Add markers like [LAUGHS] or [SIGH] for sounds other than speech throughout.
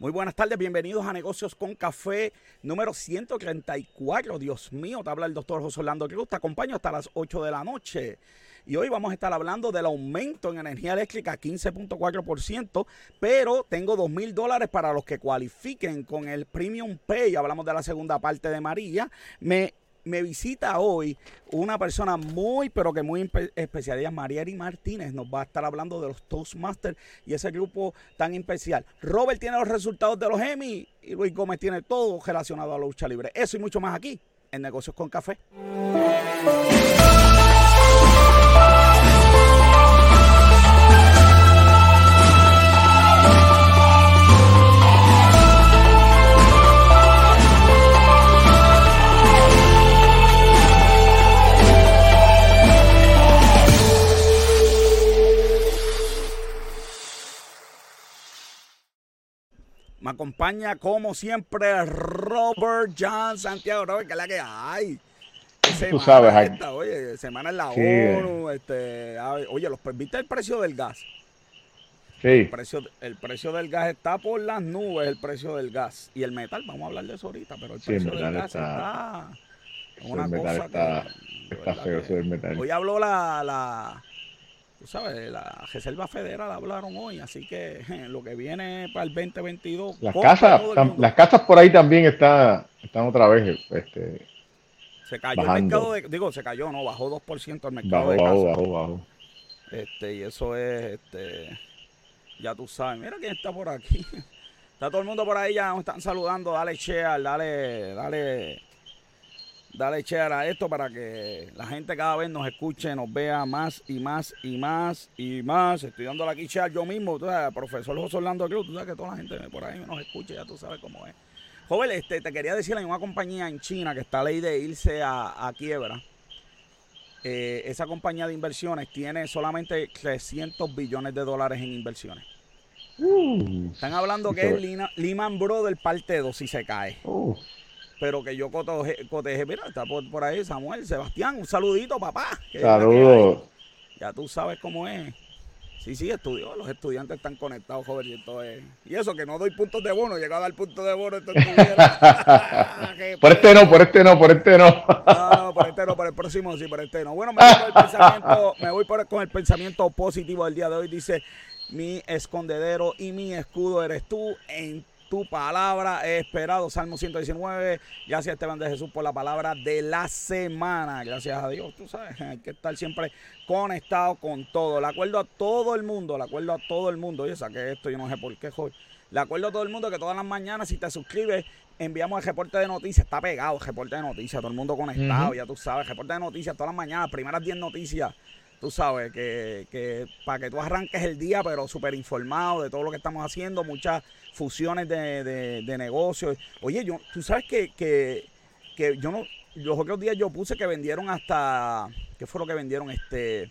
Muy buenas tardes, bienvenidos a Negocios con Café número 134. Dios mío, te habla el doctor José Orlando Cruz, te acompaño hasta las 8 de la noche. Y hoy vamos a estar hablando del aumento en energía eléctrica 15.4%, pero tengo 2 mil dólares para los que cualifiquen con el Premium Pay. Hablamos de la segunda parte de María. Me me visita hoy una persona muy, pero que muy especial. Ella es Martínez. Nos va a estar hablando de los Toastmasters y ese grupo tan especial. Robert tiene los resultados de los Emmy y Luis Gómez tiene todo relacionado a la lucha libre. Eso y mucho más aquí en Negocios con Café. Acompaña como siempre Robert John Santiago. Robert, que es la que hay. Tú sabes, esta, oye, semana en la ONU, este, oye, los, ¿viste el precio del gas? Sí. El precio, el precio del gas está por las nubes, el precio del gas. Y el metal, vamos a hablar de eso ahorita, pero el precio del gas está, una cosa está, está feo eso del metal. Hoy habló la, la tú sabes, la Reserva Federal hablaron hoy, así que [LAUGHS] lo que viene para el 2022. Las casas, las casas por ahí también está, están otra vez. Este, se cayó el mercado de, digo, se cayó, no, bajó 2% el mercado de casas. Bajó, bajó, Este, y eso es, este, ya tú sabes, mira quién está por aquí. [LAUGHS] Está todo el mundo por ahí, ya nos están saludando, dale share, dale, dale dale share a esto para que la gente cada vez nos escuche, nos vea más y más y más y más. Estoy dando aquí share yo mismo, tú sabes, profesor José Orlando Cruz, tú sabes que toda la gente por ahí nos escuche, ya tú sabes cómo es. Joven, este, te quería decir, hay una compañía en China que está a ley de irse a, quiebra. Eh, esa compañía de inversiones tiene solamente 300 billones de dólares en inversiones. Uh. Están hablando que es Lehman Brothers parte 2 si se cae. Uh pero que yo coteje, mira, está por, ahí Samuel, Sebastián, un saludito, papá. Saludos. Ya tú sabes cómo es. Sí, sí, estudió, los estudiantes están conectados, joven, y esto es... Y eso, que no doy puntos de bono, llega a dar puntos de bono, esto [LAUGHS] Por este no, por este no, por este no. no, no, por este no, por el próximo sí, por este no. Bueno, me voy, el pensamiento, me voy con el pensamiento positivo del día de hoy, dice, mi escondedero y mi escudo eres tú, en tu palabra he esperado. Salmo 119. Gracias Esteban de Jesús por la palabra de la semana. Gracias a Dios. Tú sabes, hay que estar siempre conectado con todo. Le acuerdo a todo el mundo. Le acuerdo a todo el mundo. Oye, saqué esto, yo no sé por qué, hoy. Le acuerdo a todo el mundo que todas las mañanas, si te suscribes, enviamos el reporte de noticias. Está pegado el reporte de noticias. Todo el mundo conectado, ya tú sabes. Reporte de noticias todas las mañanas. Primeras 10 noticias tú sabes, que, que para que tú arranques el día, pero súper informado de todo lo que estamos haciendo, muchas fusiones de, de, negocios. Oye, yo, tú sabes que, que, que yo no, los otros días yo puse que vendieron hasta, ¿qué fue lo que vendieron? Este,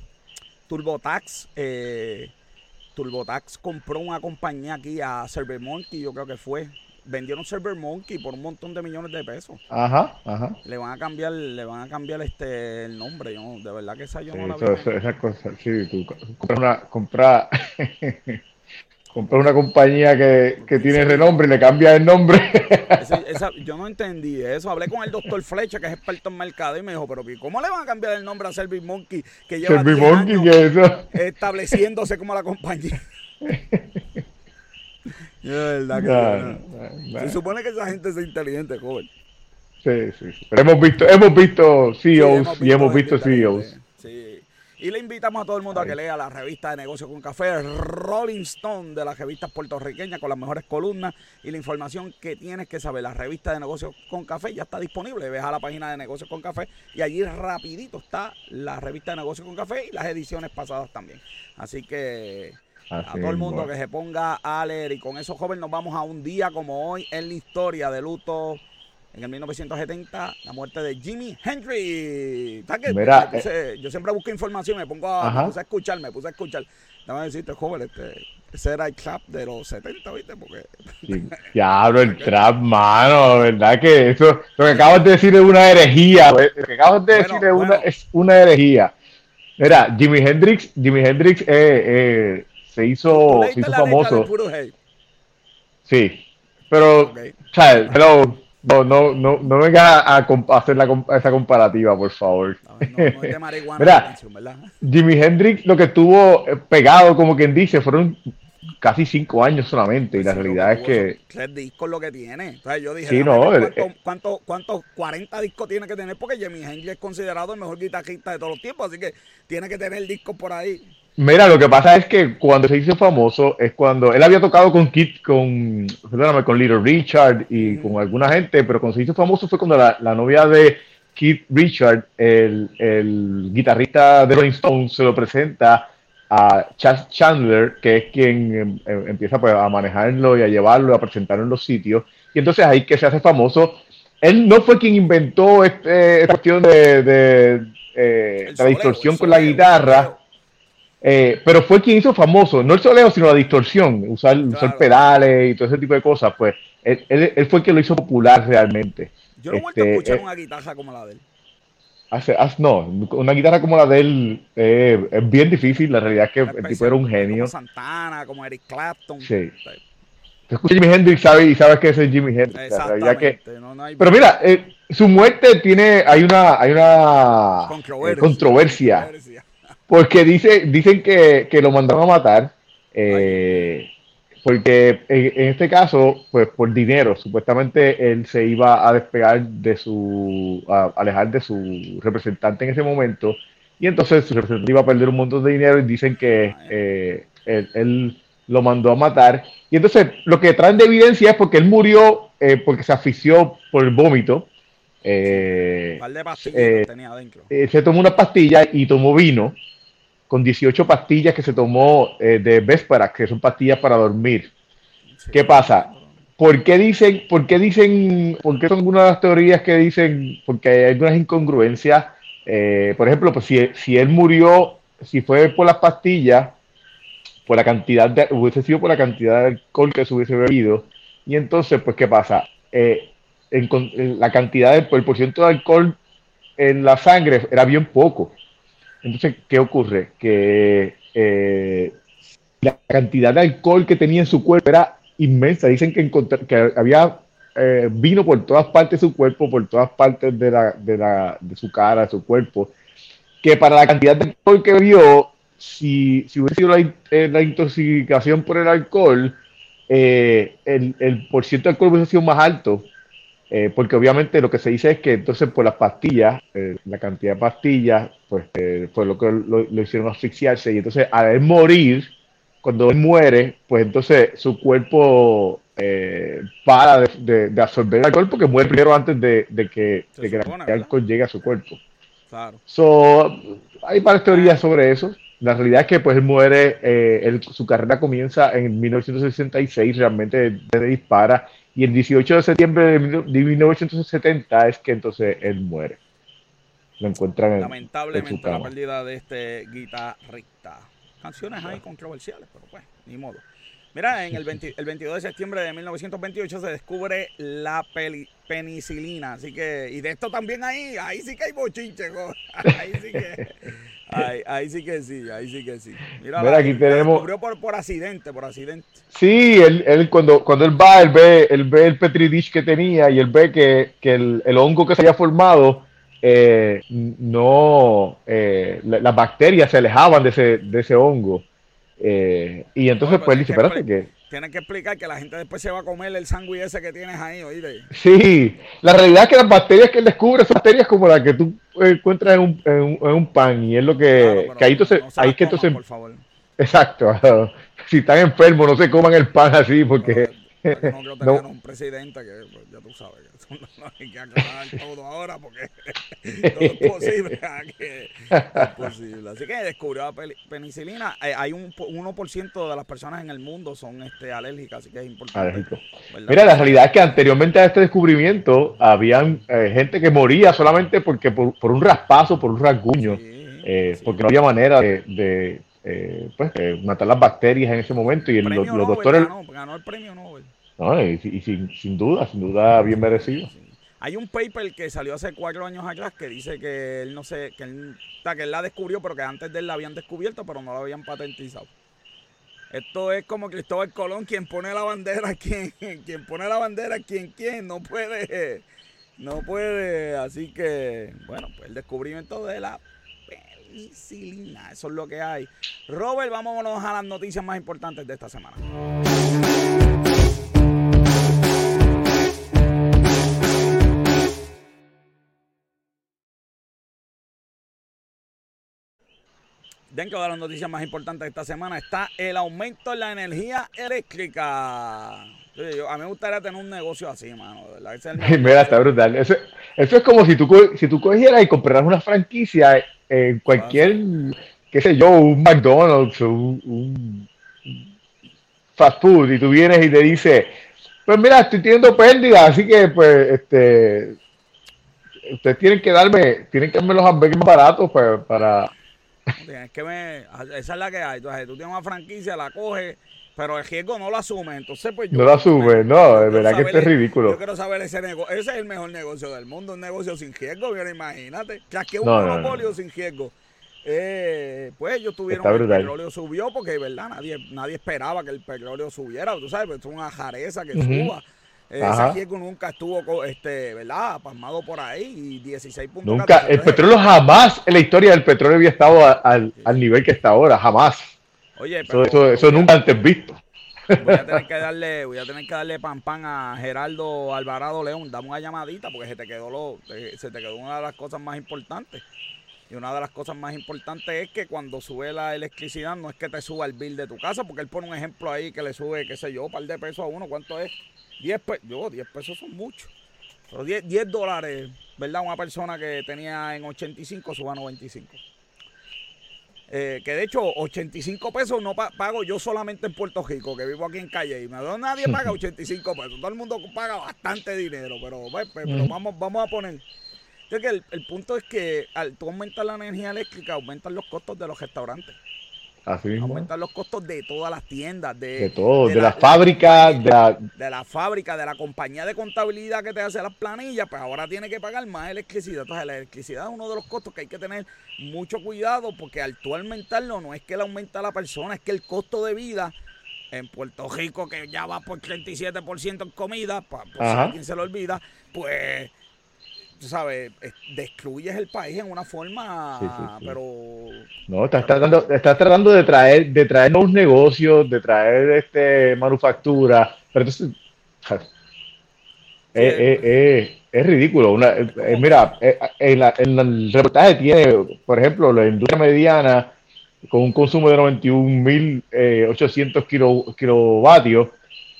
TurboTax, eh, TurboTax compró una compañía aquí a Servermonkey, yo creo que fue, vendieron Server Monkey por un montón de millones de pesos. Ajá, ajá. Le van a cambiar, le van a cambiar este el nombre, yo de verdad que esa yo no la veo. esa cosa, sí, tú compras una, compras, [LAUGHS] una compañía que, que tiene renombre y le cambia el nombre. [LAUGHS] yo no entendí eso. Hablé con el doctor Flecha, que es experto en mercado, y me dijo, pero ¿cómo le van a cambiar el nombre a Server Monkey que lleva Monkey, eso? estableciéndose como la compañía? [LAUGHS] [LAUGHS] verdad Se supone que esa gente es inteligente, joven. Sí, sí, sí. Pero hemos visto, hemos visto CEOs y hemos visto CEOs. Sí. Y le invitamos a todo el mundo a que lea la revista de Negocios con Café, Rolling Stone de las revistas puertorriqueñas con las mejores columnas y la información que tienes que saber. La revista de Negocios con Café ya está disponible. Ves a la página de Negocios con Café y allí rapidito está la revista de Negocios con Café y las ediciones pasadas también. Así que a todo el mundo que se ponga a leer. Y con eso, joven, nos vamos a un día como hoy en la historia de luto. En el 1970, la muerte de Jimi Hendrix. Eh, yo siempre busco información, me pongo a, me puse a escuchar, me puse a escuchar. Déjame decirte, joven, este, ese era el trap de los 70, ¿viste? Porque... ya hablo el [LAUGHS] trap, mano, ¿verdad? Que eso, lo que acabas de decir es una herejía. Lo que acabas de decir es, una, es una herejía. Mira, Jimi Hendrix, Jimi Hendrix eh, eh, se hizo, se hizo famoso. Sí, Pero, o sea, pero no, no, no, no venga a, hacer la, esa comparativa, por favor. Mira, Jimi Hendrix lo que tuvo eh, pegado, como quien dice, fueron casi cinco años solamente. y la realidad es que. Tres discos lo que tiene. yo dije, sí, no, ¿cuántos, cuánto, 40 discos tiene que tener? Porque Jimi Hendrix es considerado el mejor guitarrista de todos los tiempos. Así que tiene que tener discos por ahí. Mira, lo que pasa es que cuando se hizo famoso es cuando él había tocado con Kit, con, perdóname, con Little Richard y con alguna gente, pero cuando se hizo famoso fue cuando la, novia de Keith Richard, el, el, guitarrista de Rolling Stones, se lo presenta a Chas Chandler, que es quien em, em, empieza pues, a manejarlo y a llevarlo, a presentarlo en los sitios. Y entonces ahí que se hace famoso. Él no fue quien inventó este, esta cuestión de, de eh, la distorsión con la guitarra eh, pero fue quien hizo famoso, no el soleo, sino la distorsión, usar, pedales y todo ese tipo de cosas. Pues él, él, fue quien lo hizo popular realmente. Yo no he vuelto a este, escuchar eh, una guitarra como la de él. Hace, no, una guitarra como la de él eh, es bien difícil. La realidad es que el tipo era un genio. Como Santana, como Eric Clapton. Sí. Te escuchas Jimi Hendrix sabe, y sabes que es Jimi Hendrix. Que, pero mira, su muerte tiene, hay una, hay una controversia porque dice, dicen que, lo mandaron a matar. Eh, porque en, este caso, pues por dinero, supuestamente él se iba a despegar de su, a alejar de su representante en ese momento, y entonces su representante iba a perder un montón de dinero y dicen que eh, él, lo mandó a matar. Y entonces lo que traen de evidencia es porque él murió eh, porque se asfixió por el vómito. Eh, de pastillas tenía adentro. se tomó una pastilla y tomó vino con 18 pastillas que se tomó eh, de Vespera, que son pastillas para dormir. ¿Qué pasa? ¿Por qué dicen, por qué dicen, por qué son algunas de las teorías que dicen, porque hay algunas incongruencias? Eh, por ejemplo, pues si, si, él murió, si fue por las pastillas, por la cantidad de, hubiese sido por la cantidad de alcohol que se hubiese bebido, y entonces, pues, ¿qué pasa? Eh, en, la cantidad, de, el porcentaje de alcohol en la sangre era bien poco. Entonces, ¿qué ocurre? Que eh, la cantidad de alcohol que tenía en su cuerpo era inmensa. Dicen que, que había eh, vino por todas partes de su cuerpo, por todas partes de, la, de, la, de su cara, de su cuerpo, que para la cantidad de alcohol que vio, si, si hubiese sido la, eh, intoxicación por el alcohol, el, el porcentaje de alcohol hubiese sido más alto eh, porque obviamente lo que se dice es que entonces por las pastillas, eh, la cantidad de pastillas, pues eh, fue lo que lo, hicieron asfixiarse y entonces al morir, cuando él muere, pues entonces su cuerpo para de, absorber el alcohol porque muere primero antes de, que, el alcohol llegue a su cuerpo. Claro. So, hay varias teorías sobre eso. La realidad es que pues él muere, su carrera comienza en 1966, realmente se dispara y el 18 de septiembre de 1970 es que entonces él muere. Lo encuentran Lamentablemente la pérdida de este guitarrista. Canciones ahí controversiales, pero pues, ni modo. Mira, en el, 22 de septiembre de 1928 se descubre la penicilina, así que, y de esto también ahí, ahí sí que hay bochinche, [LAUGHS] ahí sí que, Ahí, sí que sí, ahí sí que sí. Mira, aquí tenemos. Por, por accidente, por accidente. Sí, él, él, cuando, cuando él va, él ve, él ve el Petri dish que tenía y él ve que, que el, el, hongo que se había formado, eh, no, eh, las bacterias se alejaban de ese, de ese hongo. Eh, y entonces, pues, él dice: Espérate, que tienes que explicar que la gente después se va a comer el sándwich ese que tienes ahí, oíste. Sí, la realidad es que las bacterias que él descubre son bacterias como las que tú encuentras en un, en un, pan y es lo que, que ahí entonces, ahí que entonces, por favor. Exacto, [LAUGHS] si están enfermos no se coman el pan así porque... no creo que [LAUGHS] no. un presidente que, pues, ya tú sabes, no hay que aclarar [LAUGHS] todo ahora porque [LAUGHS] no es posible. [LAUGHS] es posible. Así que descubrió la penicilina. Eh, hay un 1% de las personas en el mundo son este, alérgicas, así que es importante. Mira, la realidad es que anteriormente a este descubrimiento habían eh, gente que moría solamente porque por, por un raspazo, por un rasguño, eh, porque no había manera de, pues, matar las bacterias en ese momento y los, doctores... Ganó, el premio Nobel. No, y, sin, sin, duda, sin duda bien merecido. Hay un paper que salió hace cuatro años atrás que dice que él no sé, que él, que él la descubrió, pero que antes de él la habían descubierto, pero no la habían patentizado. Esto es como Cristóbal Colón, quien pone la bandera, [LAUGHS] quien, quien pone la bandera, quien, quien, no puede, no puede. Así que, bueno, pues el descubrimiento de la penicilina, eso es lo que hay. Robert, vámonos a las noticias más importantes de esta semana. Dentro de las noticias más importantes de esta semana está el aumento en la energía eléctrica. a mí me gustaría tener un negocio así, mano. Mira, está brutal. Eso, es como si tú, si tú cogieras y compraras una franquicia en cualquier, qué sé yo, un McDonald's o un, fast food y tú vienes y te dices, pues mira, estoy teniendo pérdida, así que pues este ustedes tienen que darme, tienen que darme los hamburgues más baratos pues, para que me, esa es la que hay. Entonces, tú tienes una franquicia, la coges, pero el riesgo no lo asume. Entonces, pues yo. No lo asume, no, de verdad que esto es ridículo. Yo quiero saber ese negocio. Ese es el mejor negocio del mundo, un negocio sin riesgo, mira, imagínate. Que que un monopolio sin riesgo. Eh, pues ellos tuvieron el petróleo subió porque verdad nadie nadie esperaba que el petróleo subiera tú sabes pues, es una jareza que suba ese riesgo nunca estuvo, este, ¿verdad? Pasmado por ahí y 16 puntos. Nunca, el petróleo jamás en la historia del petróleo había estado al, nivel que está ahora, jamás. Oye, pero, eso, nunca antes visto. Voy a tener [LAUGHS] que darle, voy a tener que darle pan pan a Geraldo Alvarado León, dame una llamadita porque se te quedó lo, se te quedó una de las cosas más importantes. Y una de las cosas más importantes es que cuando sube la electricidad no es que te suba el bill de tu casa, porque él pone un ejemplo ahí que le sube, qué sé yo, un par de pesos a uno, ¿cuánto es? 10 pesos, yo, 10 pesos son muchos. Pero 10, 10 dólares, ¿verdad? Una persona que tenía en 85 suba a 95. Eh, que de hecho 85 pesos no pago yo solamente en Puerto Rico, que vivo aquí en Calle y nadie paga [LAUGHS] 85 pesos, todo el mundo paga bastante dinero, pero, pues, pero vamos, vamos a poner que el, el, punto es que al tú aumentar la energía eléctrica, aumentan los costos de los restaurantes. Así mismo. Aumentan los costos de todas las tiendas, de, de todo, de, la, fábrica, de la, de la fábrica, de la compañía de contabilidad que te hace las planillas, pues ahora tiene que pagar más electricidad. Entonces la electricidad es uno de los costos que hay que tener mucho cuidado porque al tú aumentarlo no es que le aumenta a la persona, es que el costo de vida en Puerto Rico que ya va por 37% en comida, por si alguien se lo olvida, pues tú sabes, destruyes el país en una forma, pero... No, estás tratando, estás tratando de traer, de traer nuevos negocios, de traer este manufactura, pero entonces... es ridículo. mira, en, el reportaje tiene, por ejemplo, la industria mediana con un consumo de 91.800 kilo, kilovatios,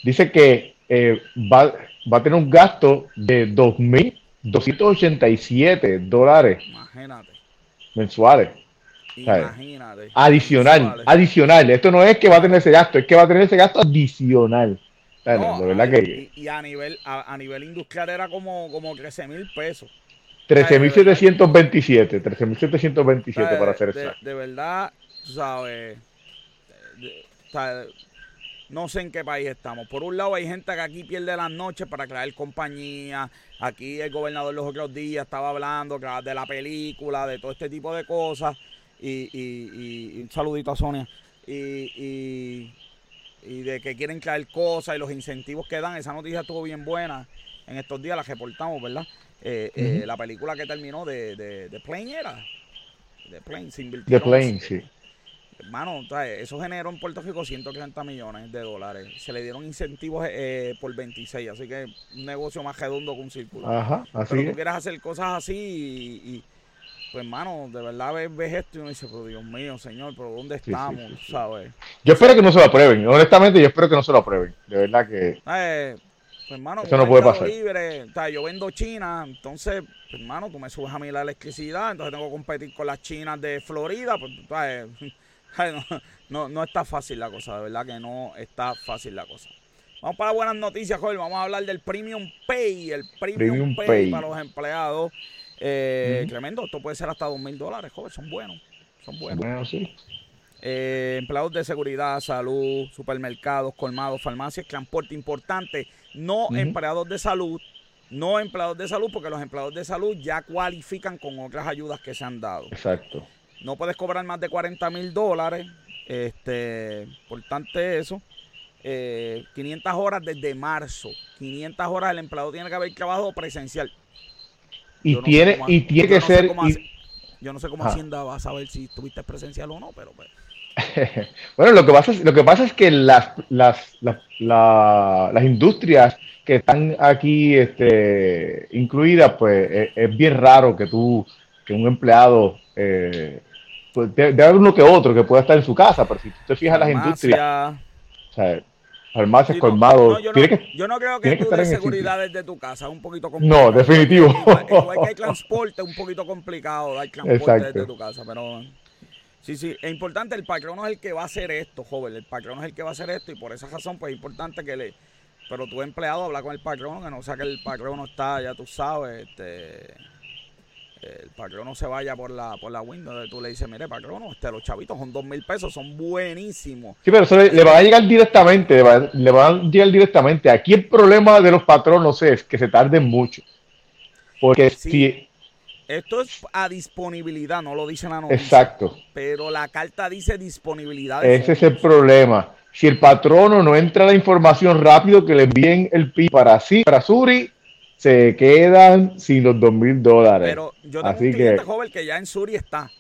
dice que eh, va, va a tener un gasto de 2.000 287 dólares mensuales. Imagínate. Adicional, adicional. Esto no es que va a tener ese gasto, es que va a tener ese gasto adicional. y, a nivel a, nivel industrial era como, como 13 mil pesos. 13.727, 13.727 para hacer eso. De, verdad, tú sabes, no sé en qué país estamos. Por un lado hay gente que aquí pierde las noches para crear compañía. Aquí el gobernador los otros días estaba hablando de la película, de todo este tipo de cosas. Y, y, un saludito a Sonia. Y, y, de que quieren crear cosas y los incentivos que dan. Esa noticia estuvo bien buena. En estos días la reportamos, ¿verdad? Eh, eh, la película que terminó de, de, de Plane era. De Plane, se invirtió. De Plane, sí Mano, eso generó en Puerto Rico 130 millones de dólares. Se le dieron incentivos eh, por 26, así que un negocio más redondo que un círculo. Ajá, así Pero tú quieres hacer cosas así y, pues, mano, de verdad ves, esto y uno dice, pero Dios mío, señor, pero ¿dónde estamos? ¿Sabes? Yo espero que no se lo aprueben. Honestamente, yo espero que no se lo aprueben. De verdad que... Eh, pues, hermano, eso no puede pasar. Libre, o sea, yo vendo China, entonces, pues, hermano, tú me subes a mí la electricidad, entonces tengo que competir con las chinas de Florida, pues, ¿sabes? No, no, está fácil la cosa, de verdad que no está fácil la cosa. Vamos para buenas noticias, joven. Vamos a hablar del Premium Pay, el Premium, Pay, para los empleados. Eh, Tremendo, esto puede ser hasta dos mil dólares, joven. Son buenos, son buenos. Eh, empleados de seguridad, salud, supermercados, colmados, farmacias, transporte importante. No empleados de salud, no empleados de salud, porque los empleados de salud ya cualifican con otras ayudas que se han dado. Exacto. No puedes cobrar más de 40 mil dólares Este, importante eso. 500 eh, horas desde marzo. 500 horas el empleado tiene que haber trabajado presencial. Y tiene, y tiene que ser. yo no sé cómo Hacienda va a saber si tuviste presencial o no, pero. Pues. [LAUGHS] bueno, lo que pasa es, lo que pasa es que las, las, las industrias que están aquí este, incluidas, pues es, bien raro que tú, que un empleado, eh, pues, de, haber uno que otro que pueda estar en su casa, pero si tú te fijas en las industrias, o sea, farmacias, colmados, yo, no, creo que tú de seguridad desde tu casa, es un poquito complicado. No, definitivo. Igual, que hay transporte, es un poquito complicado dar transporte desde tu casa, pero... Sí, sí, es importante, el patrón es el que va a hacer esto, joven, el patrón es el que va a hacer esto y por esa razón pues es importante que le, pero tu empleado habla con el patrón, que no sea que el patrón no está, ya tú sabes, este, el patrón no se vaya por la por la window, tú le dices, mire patrón, este, los chavitos son dos mil pesos, son buenísimos. Sí, pero eso le, va a llegar directamente, le va, a llegar directamente. Aquí el problema de los patronos es que se tarden mucho. Porque si esto es a disponibilidad, no lo dice la noticia. Exacto. Pero la carta dice disponibilidad. Ese es el problema. Si el patrono no entra la información rápido que le envíen el PI para sí, para Suri, se quedan sin los dos mil dólares. Pero yo tengo Así un cliente que... joven que ya en Suri está.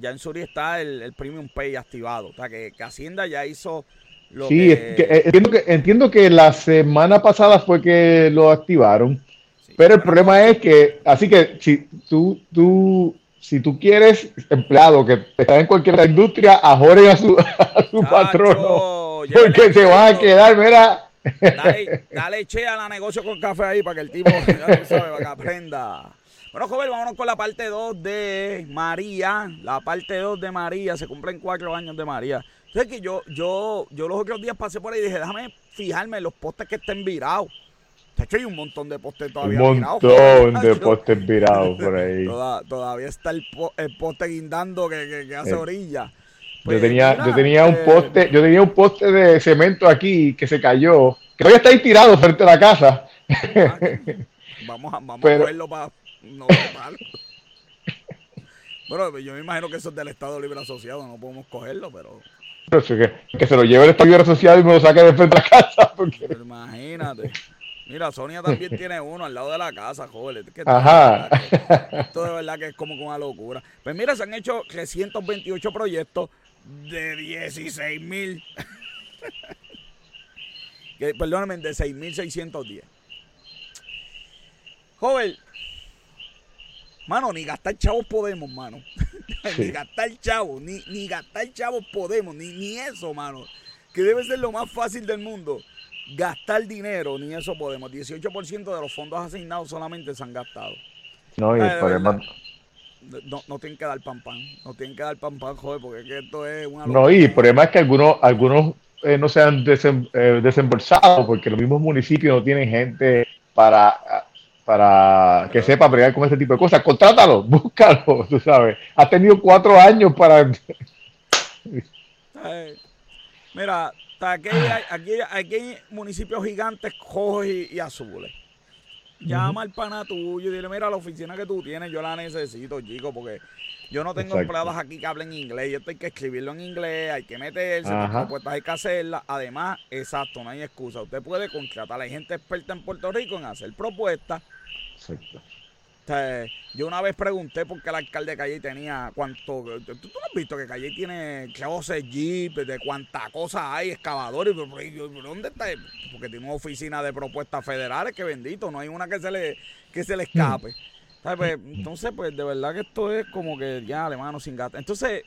Ya en Suri está el, Premium Pay activado. O sea, que, Hacienda ya hizo lo sí, eh, entiendo, que, entiendo que la semana pasada fue que lo activaron. Pero el problema es que, así que si tú, tú, si tú quieres empleado que está en cualquier industria, ajoren a su, [LAUGHS] a su patrono. Porque se van a quedar, mira. Dale, dale che a la negocio con café ahí para que el tipo ya sabe, para que aprenda. Bueno, joven, vámonos con la parte 2 de María. La parte 2 de María. Se cumplen cuatro años de María. Entonces que yo, yo, yo los otros días pasé por ahí y dije, déjame fijarme en los postes que estén virados. De hecho, hay un montón de postes todavía Un montón de postes virados por ahí. [LAUGHS] todavía está el, poste guindando que, hace eh, orilla. Yo pues, tenía, yo tenía un eh, poste, yo tenía un poste de cemento aquí que se cayó, que todavía está ahí tirado frente a la casa. Vamos a, vamos a [LAUGHS] cogerlo para no Bueno, yo me imagino que eso es del Estado Libre Asociado, no podemos cogerlo, pero. que, se lo lleve el Estado Libre Asociado y me lo saque de frente a la casa. Porque... imagínate. Mira, Sonia también [LAUGHS] tiene uno al lado de la casa, joven. Ajá. Esto de verdad que es como una locura. Pues mira, se han hecho 328 proyectos de 16 mil. [LAUGHS] Perdóname, de 6.610. Joven, mano, ni gastar chavos podemos, mano. [LAUGHS] ni gastar chavos, ni, ni gastar chavos podemos, ni, ni eso, mano. Que debe ser lo más fácil del mundo gastar dinero, ni eso podemos. 18% de los fondos asignados solamente se han gastado. No, y el problema... No, no, tienen que dar pan pan, no tienen que dar pan pan, joder, porque esto es una... No, y el problema es que algunos, algunos eh, no se han eh, desembolsado porque los mismos municipios no tienen gente para, para que sepa bregar con este tipo de cosas. Contrátalo, [LAUGHS] búscalo, tú sabes. Ha tenido cuatro años para... [LAUGHS] Mira, Aquí hay, aquí, hay municipios gigantes rojos y, azules. Llama al pana tuyo y dile, mira, la oficina que tú tienes, yo la necesito, chico, porque yo no tengo empleados aquí que hablen inglés. Yo tengo que escribirlo en inglés, hay que meterse, propuestas hay que hacerlas. Además, exacto, no hay excusa. Usted puede contratar a gente experta en Puerto Rico en hacer propuestas. Exacto yo una vez pregunté por qué el alcalde de Calle tenía cuánto. ¿Tú, no has visto que Calle tiene 12 jeep, de cuántas cosas hay, excavadores? ¿Dónde está? Porque tiene una oficina de propuestas federales que bendito, no hay una que se le, que se le escape. Pues, entonces, pues de verdad que esto es como que ya, mano, sin gata. Entonces,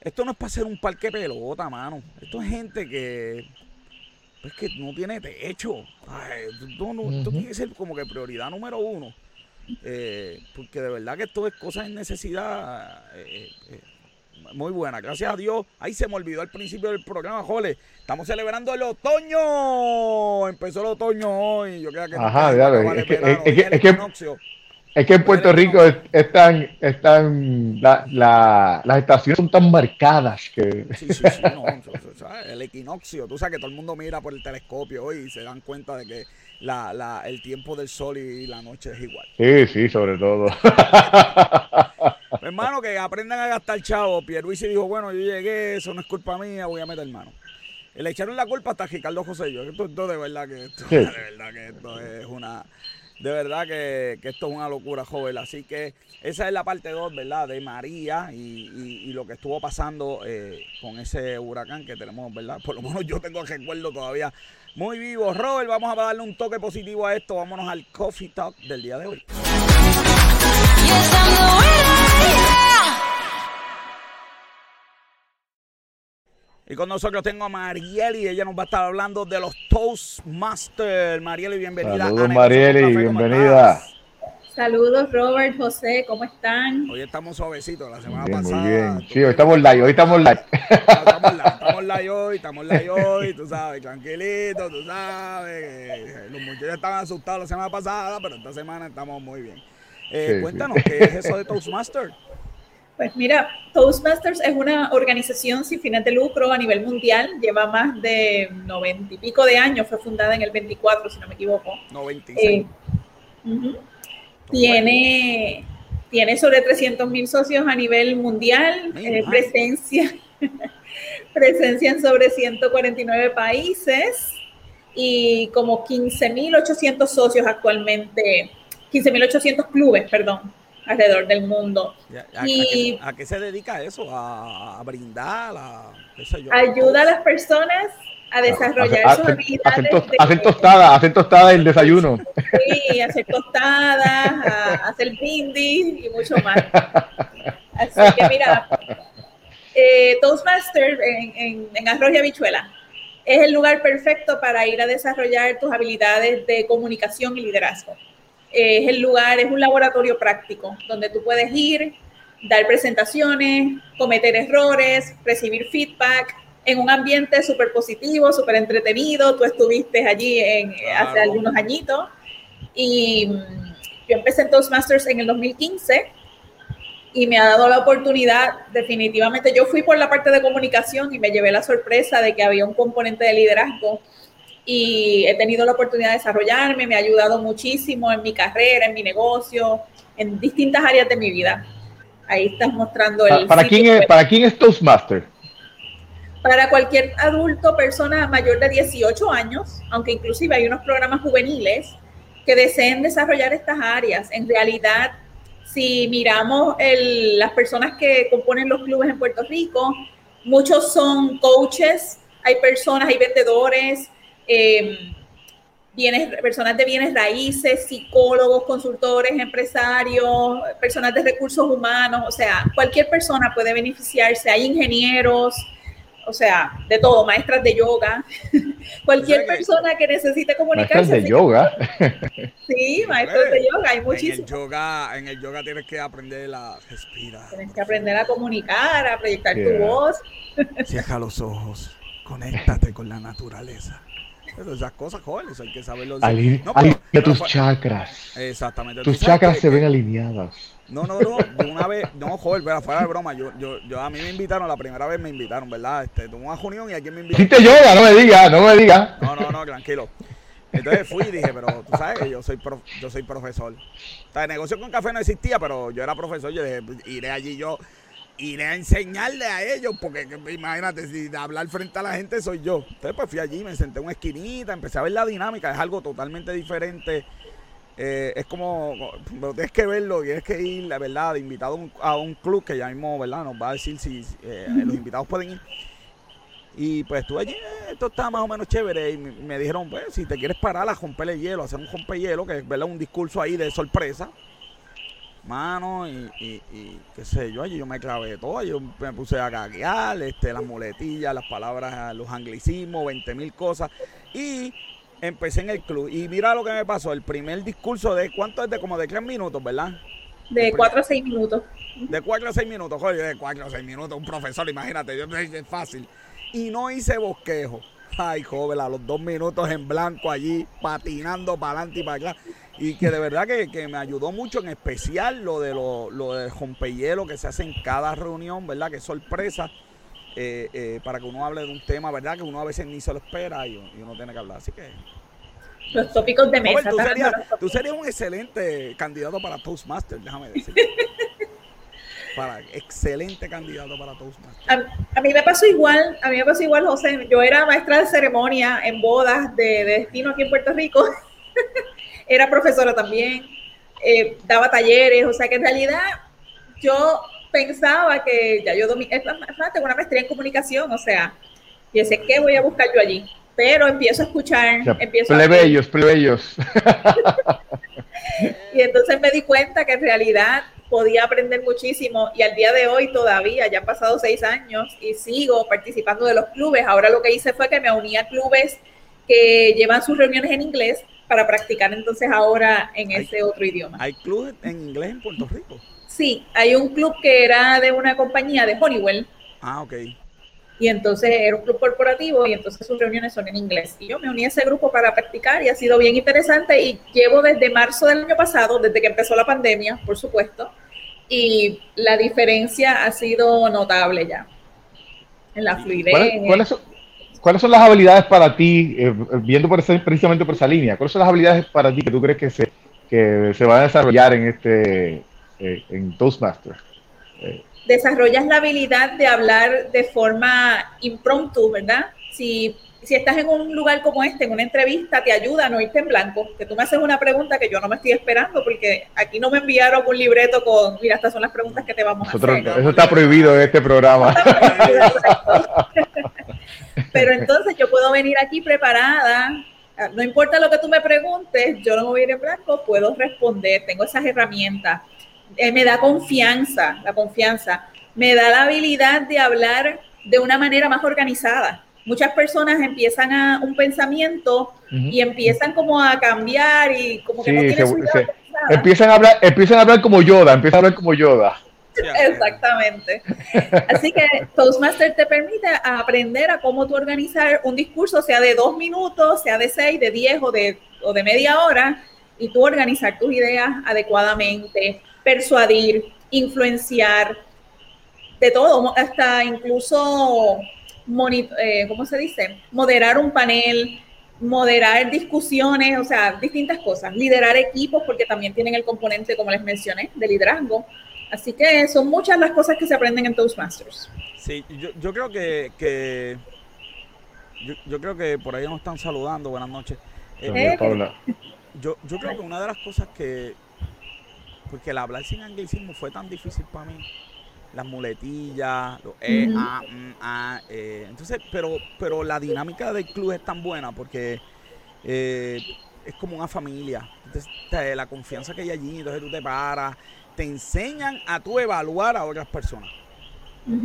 esto no es para hacer un parque pelota, mano. Esto es gente que pues que no tiene techo. Ay, esto, tiene que ser como que prioridad número uno. Eh, porque de verdad que esto es cosas en necesidad eh, eh, muy buena. Gracias a Dios. Ahí se me olvidó al principio del programa, jole. Estamos celebrando el otoño. Empezó el otoño hoy. Yo creo que Ajá, claro. es, que, es, que, es que en Puerto Rico están, están la, las estaciones son tan marcadas que... Sí, sí, sí, no, [LAUGHS] el equinoccio, tú sabes que todo el mundo mira por el telescopio hoy y se dan cuenta de que la, la, el tiempo del sol y la noche es igual. Sí, sí, sobre todo. [LAUGHS] Hermano, que aprendan a gastar chavo. Pierluisi dijo, bueno, yo llegué, eso no es culpa mía, voy a meter mano. Le echaron la culpa hasta Ricardo José yo. Esto, de verdad que esto, de verdad que esto es una de verdad que, esto es una locura, joven. Así que esa es la parte 2, ¿verdad? De María y, lo que estuvo pasando eh, con ese huracán que tenemos, ¿verdad? Por lo menos yo tengo el recuerdo todavía muy vivo. Robert, vamos a darle un toque positivo a esto. Vámonos al Coffee Talk del día de hoy. Y con nosotros tengo a Marieli, ella nos va a estar hablando de los Toastmasters. Marieli, bienvenida. Saludos, Marieli, bienvenida. Saludos, Robert, José, ¿cómo están? Hoy estamos suavecitos, la semana pasada. Muy bien. Sí, hoy estamos live, hoy estamos live. [LAUGHS] estamos live, estamos live hoy, estamos live hoy, tú sabes, tranquilito, tú sabes. Los muchachos estaban asustados la semana pasada, pero esta semana estamos muy bien. Eh, cuéntanos, ¿qué es eso de [LAUGHS] Toastmasters? Pues mira, Toastmasters es una organización sin fines de lucro a nivel mundial, lleva más de noventa y pico de años, fue fundada en el 24, si no me equivoco. 96. Eh, tiene, tiene sobre 300 mil socios a nivel mundial, eh, presencia, [LAUGHS] presencia en sobre 149 países y como 15.800 socios actualmente, 15.800 clubes, perdón alrededor del mundo. ¿A, y, a, qué, se dedica eso? ¿A, brindar? A, ayuda a las personas a desarrollar sus habilidades. Hacen, tostadas, hacen tostadas el desayuno. Sí, hacer tostadas, hacer brindis y mucho más. Así que mira, eh, Toastmaster en, en, en Arroz y Habichuela es el lugar perfecto para ir a desarrollar tus habilidades de comunicación y liderazgo es el lugar, es un laboratorio práctico donde tú puedes ir, dar presentaciones, cometer errores, recibir feedback en un ambiente súper positivo, súper entretenido. Tú estuviste allí en, hace algunos añitos. Y mm, yo empecé en Toastmasters en el 2015 y me ha dado la oportunidad, definitivamente, yo fui por la parte de comunicación y me llevé la sorpresa de que había un componente de liderazgo y he tenido la oportunidad de desarrollarme, me ha ayudado muchísimo en mi carrera, en mi negocio, en distintas áreas de mi vida. Ahí estás mostrando el... ¿Para, quién es, ¿para quién es Toastmaster? Para cualquier adulto, persona mayor de 18 años, aunque inclusive hay unos programas juveniles que deseen desarrollar estas áreas. En realidad, si miramos las personas que componen los clubes en Puerto Rico, muchos son coaches, hay personas, hay vendedores, eh, personas de bienes raíces, psicólogos, consultores, empresarios, personas de recursos humanos, o sea, cualquier persona puede beneficiarse, hay ingenieros, o sea, de todo, maestras de yoga, [LAUGHS] cualquier persona que necesite comunicarse. Maestras de yoga. [LAUGHS] Sí, maestros de yoga, hay muchísimos. En el yoga, en el yoga tienes que aprender a respirar. Tienes que aprender a comunicar, a proyectar tu voz. [LAUGHS] Cierra los ojos, conéctate con la naturaleza. Pero esas cosas, jóvenes, hay que saberlo. Ali, tus chakras. Exactamente. Tus chakras se ven alineadas. No, no, no, de una vez, no, joder, pero fuera de broma, yo, yo, yo, a mí me invitaron, la primera vez me invitaron, ¿verdad? Este, tuve una reunión y aquí me invitaron. Hiciste yoga, no me digas, no me digas. No, no, no, tranquilo. Entonces fui y dije, pero tú sabes que yo soy, yo soy profesor. O sea, el negocio con café no existía, pero yo era profesor, yo dije, iré allí yo iré a enseñarle a ellos, porque imagínate, si de hablar frente a la gente soy yo. Entonces, pues fui allí, me senté en una esquinita, empecé a ver la dinámica, es algo totalmente diferente. Eh, es como, pero tienes que verlo, tienes que ir, la verdad, de invitado a un, club que ya mismo, ¿verdad? Nos va a decir si eh, los invitados pueden ir. Y pues estuve allí, esto está más o menos chévere. Y me, dijeron, pues, si te quieres parar a romper el hielo, hacer un romper hielo, que es ¿verdad? un discurso ahí de sorpresa mano y, y, qué sé yo, allí yo me clavé todo, yo me puse a caguear, este, las muletillas, las palabras, los anglicismos, 20 mil cosas y empecé en el club y mira lo que me pasó, el primer discurso de, ¿cuánto es? De como de 3 minutos, ¿verdad? De 4 a 6 minutos. De 4 a 6 minutos, joder, de 4 a 6 minutos, un profesor, imagínate, yo es fácil. Y no hice bosquejo. Ay, joven, a los dos minutos en blanco allí, patinando para adelante y para acá y que de verdad que, me ayudó mucho, en especial lo de lo, lo de rompehielo que se hace en cada reunión, ¿verdad? Que es sorpresa eh, eh, para que uno hable de un tema, ¿verdad? Que uno a veces ni se lo espera y, uno tiene que hablar. Así que. Los tópicos de mesa. tú, serías, un excelente candidato para Toastmaster, déjame decir. [LAUGHS] para excelente candidato para Toastmasters. A, a, mí me pasó igual, a mí me pasó igual, José. Yo era maestra de ceremonia en bodas de, de destino aquí en Puerto Rico. [LAUGHS] era profesora también, eh, daba talleres, o sea que en realidad yo pensaba que ya yo tengo una maestría en comunicación, o sea, y sé ¿qué voy a buscar yo allí? Pero empiezo a escuchar, empiezo plebeyos, plebeyos. [LAUGHS] y entonces me di cuenta que en realidad podía aprender muchísimo y al día de hoy todavía, ya han pasado seis años y sigo participando de los clubes. Ahora lo que hice fue que me uní a clubes que llevan sus reuniones en inglés para practicar entonces ahora en ese otro idioma. ¿Hay clubes en inglés en Puerto Rico? Sí, hay un club que era de una compañía de Honeywell. Ah, ok. Y entonces era un club corporativo y entonces sus reuniones son en inglés. Y yo me uní a ese grupo para practicar y ha sido bien interesante y llevo desde marzo del año pasado, desde que empezó la pandemia, por supuesto, y la diferencia ha sido notable ya en la fluidez. ¿Cuáles son las habilidades para ti, eh, viendo por ese, precisamente por esa línea, cuáles son las habilidades para ti que tú crees que se, que se van a desarrollar en este eh, en Toastmasters? Eh. Desarrollas la habilidad de hablar de forma impromptu, ¿verdad? Si, si estás en un lugar como este, en una entrevista, te ayuda a no irte en blanco, que tú me haces una pregunta que yo no me estoy esperando, porque aquí no me enviaron un libreto con, mira, estas son las preguntas que te vamos a hacer. Eso está prohibido en este programa. [LAUGHS] Pero entonces yo puedo venir aquí preparada, no importa lo que tú me preguntes, yo no me voy a ir en blanco, puedo responder, tengo esas herramientas. Eh, me da confianza, la confianza, me da la habilidad de hablar de una manera más organizada. Muchas personas empiezan a un pensamiento y empiezan como a cambiar y como que no tienen su empiezan a hablar, empiezan a hablar como Yoda, empiezan a hablar como Yoda. Exactamente. Así que Toastmaster te permite aprender a cómo tú organizar un discurso, sea de dos minutos, sea de seis, de diez o de, o de media hora, y tú organizar tus ideas adecuadamente, persuadir, influenciar, de todo, hasta incluso, eh, ¿cómo se dice? Moderar un panel, moderar discusiones, o sea, distintas cosas, liderar equipos, porque también tienen el componente, como les mencioné, de liderazgo. Así que son muchas las cosas que se aprenden en Toastmasters. Sí, yo, creo que, yo, creo que por ahí nos están saludando. Buenas noches. Eh, yo, yo creo que una de las cosas que, porque el hablar sin anglicismo fue tan difícil para mí, las muletillas, los e, a, a, eh, entonces, pero, pero la dinámica del club es tan buena porque eh, es como una familia. Entonces, la confianza que hay allí, entonces tú te paras te enseñan a tú evaluar a otras personas.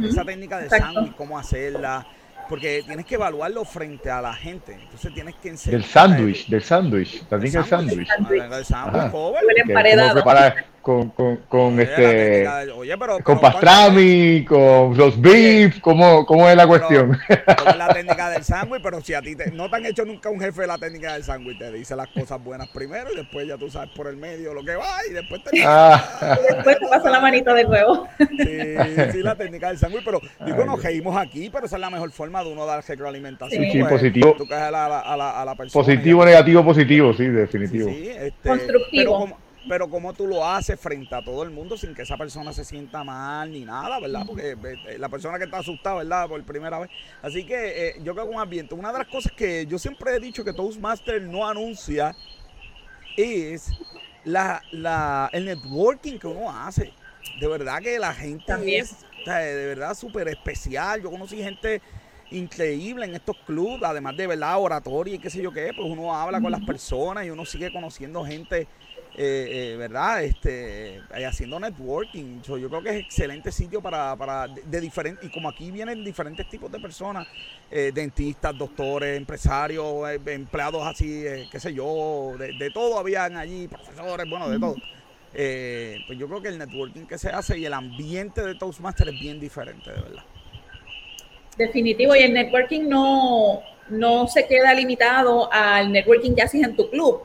Esa técnica de sándwich, cómo hacerla, porque tienes que evaluarlo frente a la gente. Entonces tienes que enseñar. Del sándwich, del sándwich, técnica del sándwich. Del sándwich, con, con, con este con pastrami, con los beef, ¿cómo, ¿cómo, es la cuestión? es la [LAUGHS] técnica del sándwich, pero si a ti no te han hecho nunca un jefe de la técnica del sándwich, te dice las cosas buenas primero y después ya tú sabes por el medio lo que va y después te, ah. después te pasa la manita de nuevo. Sí, sí, la técnica del sándwich, pero digo, nos reímos aquí, pero esa es la mejor forma de uno dar retroalimentación. Sí, sí pues, positivo. Tú a la, a la, persona positivo, negativo, positivo, sí, definitivo. Sí, este, Constructivo pero cómo tú lo haces frente a todo el mundo sin que esa persona se sienta mal ni nada, ¿verdad? Porque eh, la persona que está asustada, ¿verdad? Por primera vez. Así que eh, yo creo que un ambiente, una de las cosas que yo siempre he dicho que Toastmaster no anuncia es la, la, el networking que uno hace. De verdad que la gente También. es de verdad súper especial. Yo conocí gente increíble en estos clubes, además de verdad oratoria y qué sé yo qué, pues uno habla con las personas y uno sigue conociendo gente eh, eh, ¿verdad? Este, eh, haciendo networking. yo creo que es excelente sitio para, para de, diferentes, y como aquí vienen diferentes tipos de personas, dentistas, doctores, empresarios, empleados así, qué sé yo, de, todo habían allí, profesores, bueno, de todo. pues yo creo que el networking que se hace y el ambiente de Toastmaster es bien diferente, de verdad. Definitivo, y el networking no, no se queda limitado al networking que haces en tu club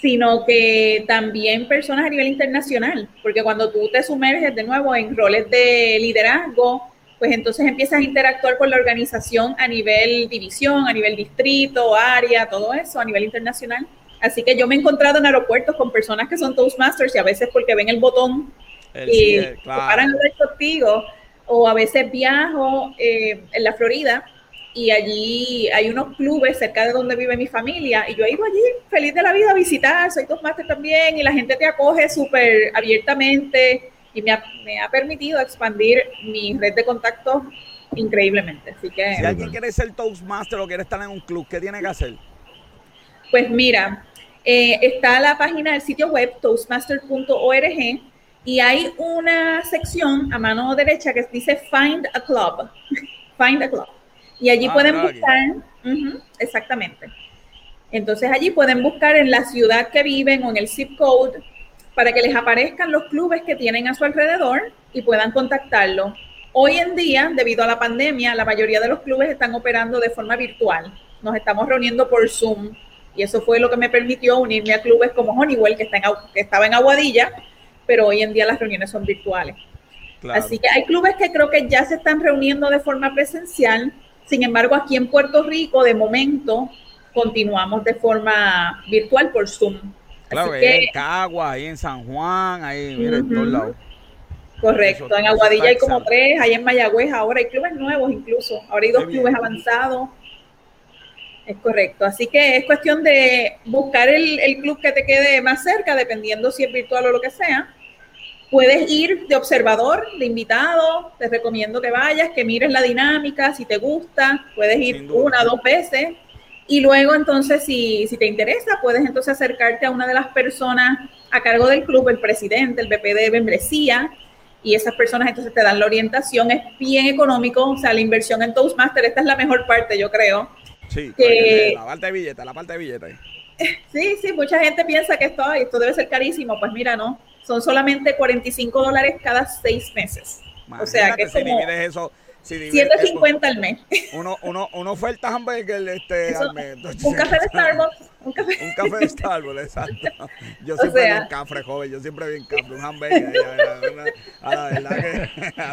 sino que también personas a nivel internacional, porque cuando tú te sumerges de nuevo en roles de liderazgo, pues entonces empiezas a interactuar con la organización a nivel división, a nivel distrito, área, todo eso, a nivel internacional. Así que yo me he encontrado en aeropuertos con personas que son Toastmasters y a veces porque ven el botón y paran contigo. O a veces viajo eh, en la Florida y allí hay unos clubes cerca de donde vive mi familia y yo he ido allí feliz de la vida a visitar, soy Toastmaster también y la gente te acoge súper abiertamente y me ha, me ha, permitido expandir mi red de contactos increíblemente. Así que, si alguien quiere ser Toastmaster o quiere estar en un club, ¿qué tiene que hacer? Pues mira, eh, está la página del sitio web toastmaster.org y hay una sección a mano derecha que dice Find a Club. [LAUGHS] Find a Club. Y allí ah, pueden buscar, exactamente. Entonces allí pueden buscar en la ciudad que viven o en el zip code para que les aparezcan los clubes que tienen a su alrededor y puedan contactarlo. Hoy en día, debido a la pandemia, la mayoría de los clubes están operando de forma virtual. Nos estamos reuniendo por Zoom y eso fue lo que me permitió unirme a clubes como Honeywell, que, está en, que estaba en Aguadilla, pero hoy en día las reuniones son virtuales. Así que hay clubes que creo que ya se están reuniendo de forma presencial sin embargo, aquí en Puerto Rico, de momento, continuamos de forma virtual por Zoom. Claro, ahí en Cagua, ahí en San Juan, ahí, mira, en todos lados. Correcto, en Aguadilla hay como tres, ahí en Mayagüez ahora hay clubes nuevos incluso, ahora hay dos clubes avanzados. Es correcto, así que es cuestión de buscar el, el club que te quede más cerca, dependiendo si es virtual o lo que sea Puedes ir de observador, de invitado, te recomiendo que vayas, que mires la dinámica, si te gusta, puedes ir una o dos veces. Y luego entonces, si, si te interesa, puedes entonces acercarte a una de las personas a cargo del club, el presidente, el BP de membresía, y esas personas entonces te dan la orientación, es bien económico, o sea, la inversión en Toastmaster, esta es la mejor parte, yo creo. Sí, que, la parte de billete, la parte de billete. [LAUGHS] Sí, sí, mucha gente piensa que esto, esto debe ser carísimo, pues mira, no, son solamente 45 dólares cada seis meses. o sea que si divides eso, si 750 al mes. Uno, uno, una oferta hamburger este, al mes. un café de Starbucks. Un café. un café de Starbucks, exacto. Yo siempre vi un café, joven. Yo siempre vi un café, un hamburger. A la verdad que.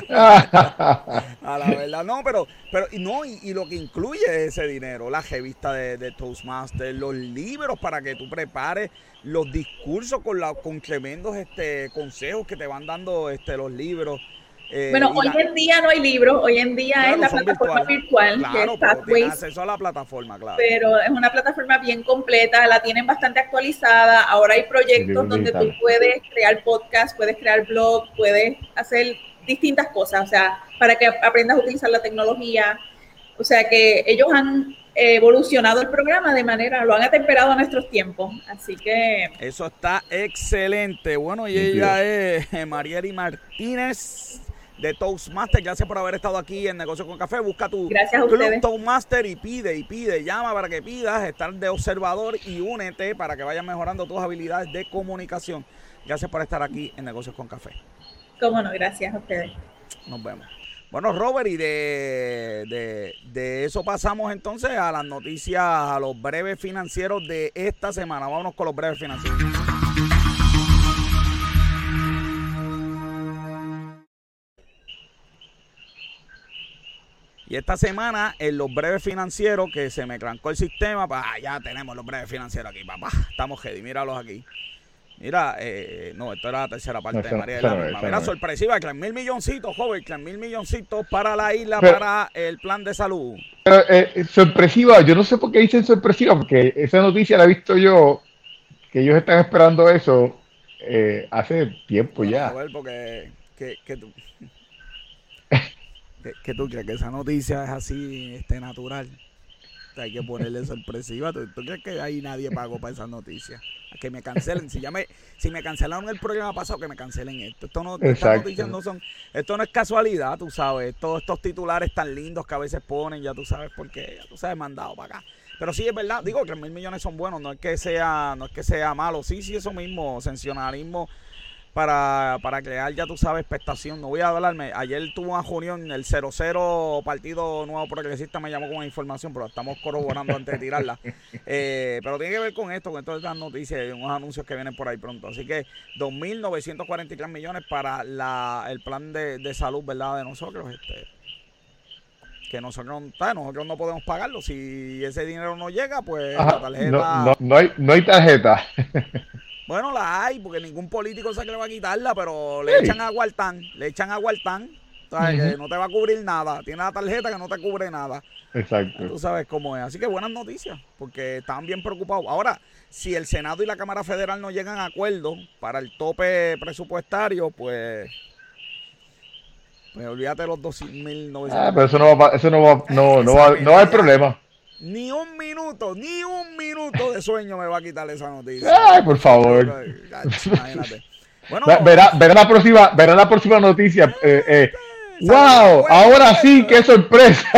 [LAUGHS] a la verdad, no, pero, pero no, y, y, lo que incluye ese dinero, la revista de, de Toastmasters, los libros para que tú prepares los discursos con, la, con tremendos este, consejos que te van dando este, los libros. Eh, bueno, hoy en día no hay libros, hoy en día es la plataforma virtual, que es Pathways. acceso a la plataforma, claro. Pero es una plataforma bien completa, la tienen bastante actualizada. Ahora hay proyectos donde tú puedes crear podcast, puedes crear blog, puedes hacer distintas cosas, o sea, para que aprendas a utilizar la tecnología. O sea que ellos han evolucionado el programa de manera, lo han atemperado a nuestros tiempos. Así que. Eso está excelente. Bueno, y ella es Marieli Martínez de Toastmaster. Gracias por haber estado aquí en Negocios con Café. Busca tu Club Toastmaster y pide, y pide, llama para que pidas, estar de observador y únete para que vayas mejorando tus habilidades de comunicación. Gracias por estar aquí en Negocios con Café. Cómo no, gracias a ustedes. Nos vemos. Bueno, Robert, y de, de, eso pasamos entonces a las noticias, a los breves financieros de esta semana. Vámonos con los breves financieros. Y esta semana, en los breves financieros, que se me crancó el sistema, pues, ah, ya tenemos los breves financieros aquí, papá. Estamos heavy, míralos aquí. Mira, eh, no, esto era la tercera parte de María de la misma. Mira, sorpresiva, que mil milloncitos, joven, que mil milloncitos para la isla, para el plan de salud. Pero, eh, sorpresiva, yo no sé por qué dicen sorpresiva, porque esa noticia la he visto yo, que ellos están esperando eso eh, hace tiempo ya. A ver, porque que, que tú, que, tú crees que esa noticia es así, este, natural hay que ponerle sorpresiva. ¿Tú, crees que ahí nadie pagó para esa noticia? que me cancelen. Si ya me, si me cancelaron el programa pasado, que me cancelen esto. Esto no, estas noticias no son, esto no es casualidad, tú sabes. Todos estos titulares tan lindos que a veces ponen, ya tú sabes por qué, ya tú sabes, mandado para acá. Pero sí es verdad, digo que mil millones son buenos, no es que sea, no es que sea malo, sí, sí, eso mismo, sensacionalismo para, para crear, ya tú sabes, expectación. No voy a hablarme. Ayer tuvo una reunión, el 00 Partido Nuevo Progresista me llamó con información, pero estamos corroborando antes de tirarla. [LAUGHS] Eh, pero tiene que ver con esto, con todas estas noticias y unos anuncios que vienen por ahí pronto. Así que 2.943 millones para la, el plan de, de salud, ¿verdad? De nosotros. Este, que nosotros, nosotros no podemos pagarlo. Si ese dinero no llega, pues la tarjeta. No, no, hay, no hay tarjeta. [LAUGHS] Bueno, la hay, porque ningún político sabe que le va a quitarla, pero le echan agua al tan, le echan agua al tan, ¿sabes? Que no te va a cubrir nada. Tiene la tarjeta que no te cubre nada. Exacto. Tú sabes cómo es. Así que buenas noticias, porque estaban bien preocupados. Ahora, si el Senado y la Cámara Federal no llegan a acuerdo para el tope presupuestario, pues. Pues olvídate de los 2.900. Ah, pero eso no va, eso no va, no, no va, no va a haber problema. Ni un minuto, ni un minuto de sueño me va a quitar esa noticia. Ay, por favor. Imagínate. Bueno, verá, verá la próxima, verá la próxima noticia. Eh, eh. ¡Wow! Ahora sí, qué sorpresa.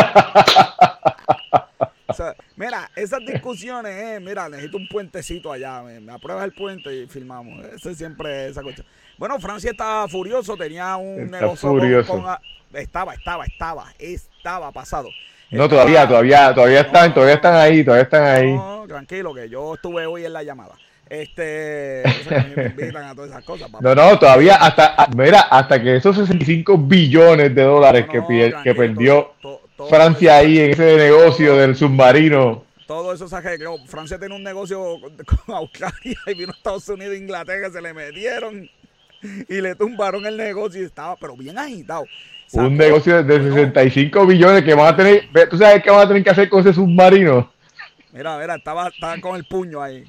O sea, mira, esas discusiones, eh, mira, necesito un puentecito allá, me, me apruebas el puente y filmamos. Eso es siempre esa cuestión. Bueno, Francia estaba furioso, tenía un Está negocio furioso. con, con- estaba, estaba, estaba, estaba pasado. No, todavía, todavía, todavía están, todavía están ahí, todavía están ahí. No, tranquilo, que yo estuve hoy en la llamada. Este, me invitan a todas esas cosas. papá. No, no, todavía hasta, mira, hasta que esos 65 billones de dólares No, que, no, perdió Francia ahí en ese negocio del submarino. Todo eso se arregló. Francia tiene un negocio con, con Australia y vino a Estados Unidos e Inglaterra, se le metieron y le tumbaron el negocio y estaba, pero bien agitado. Un negocio de Bueno, 65 billones que van a tener, ¿tú sabes qué van a tener que hacer con ese submarino? Mira, mira, estaba, estaba con el puño ahí.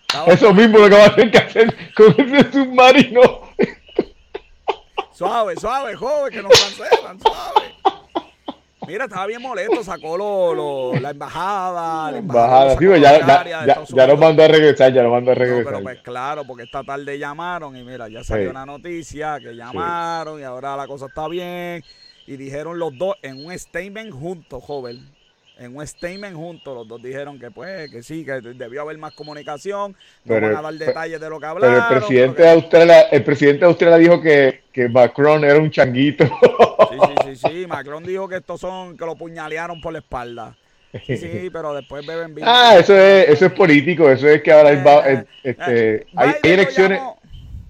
Estaba Eso mismo lo que van a tener que hacer con ese submarino. suave, suave, joven, que nos cancelan, suave. Mira, estaba bien molesto, sacó lo, lo- la embajada, la Bajada, sacó sí, pues ya, ya, ya, ya Unidos. mandó a regresar, ya lo mandó a No, regresar. pero pues claro, porque esta tarde llamaron y mira, ya salió Sí. una noticia que llamaron y ahora la cosa está bien. Y dijeron los dos en un statement juntos, joven. En un statement juntos, los dos dijeron que pues, que sí, que debió haber más comunicación. No Pero- van a dar detalles de lo que Pero hablaron. el presidente pero de Australia, el presidente de Australia dijo que, que Macron era un changuito. [LAUGHS] Sí, sí, sí. Macron dijo que estos son, que lo puñalearon por la espalda. Sí, [LAUGHS] pero después beben vino. Ah, eso es, eso es político, eso es que ahora él va- Eh, eh, este, eh, hay, hay elecciones. llamó-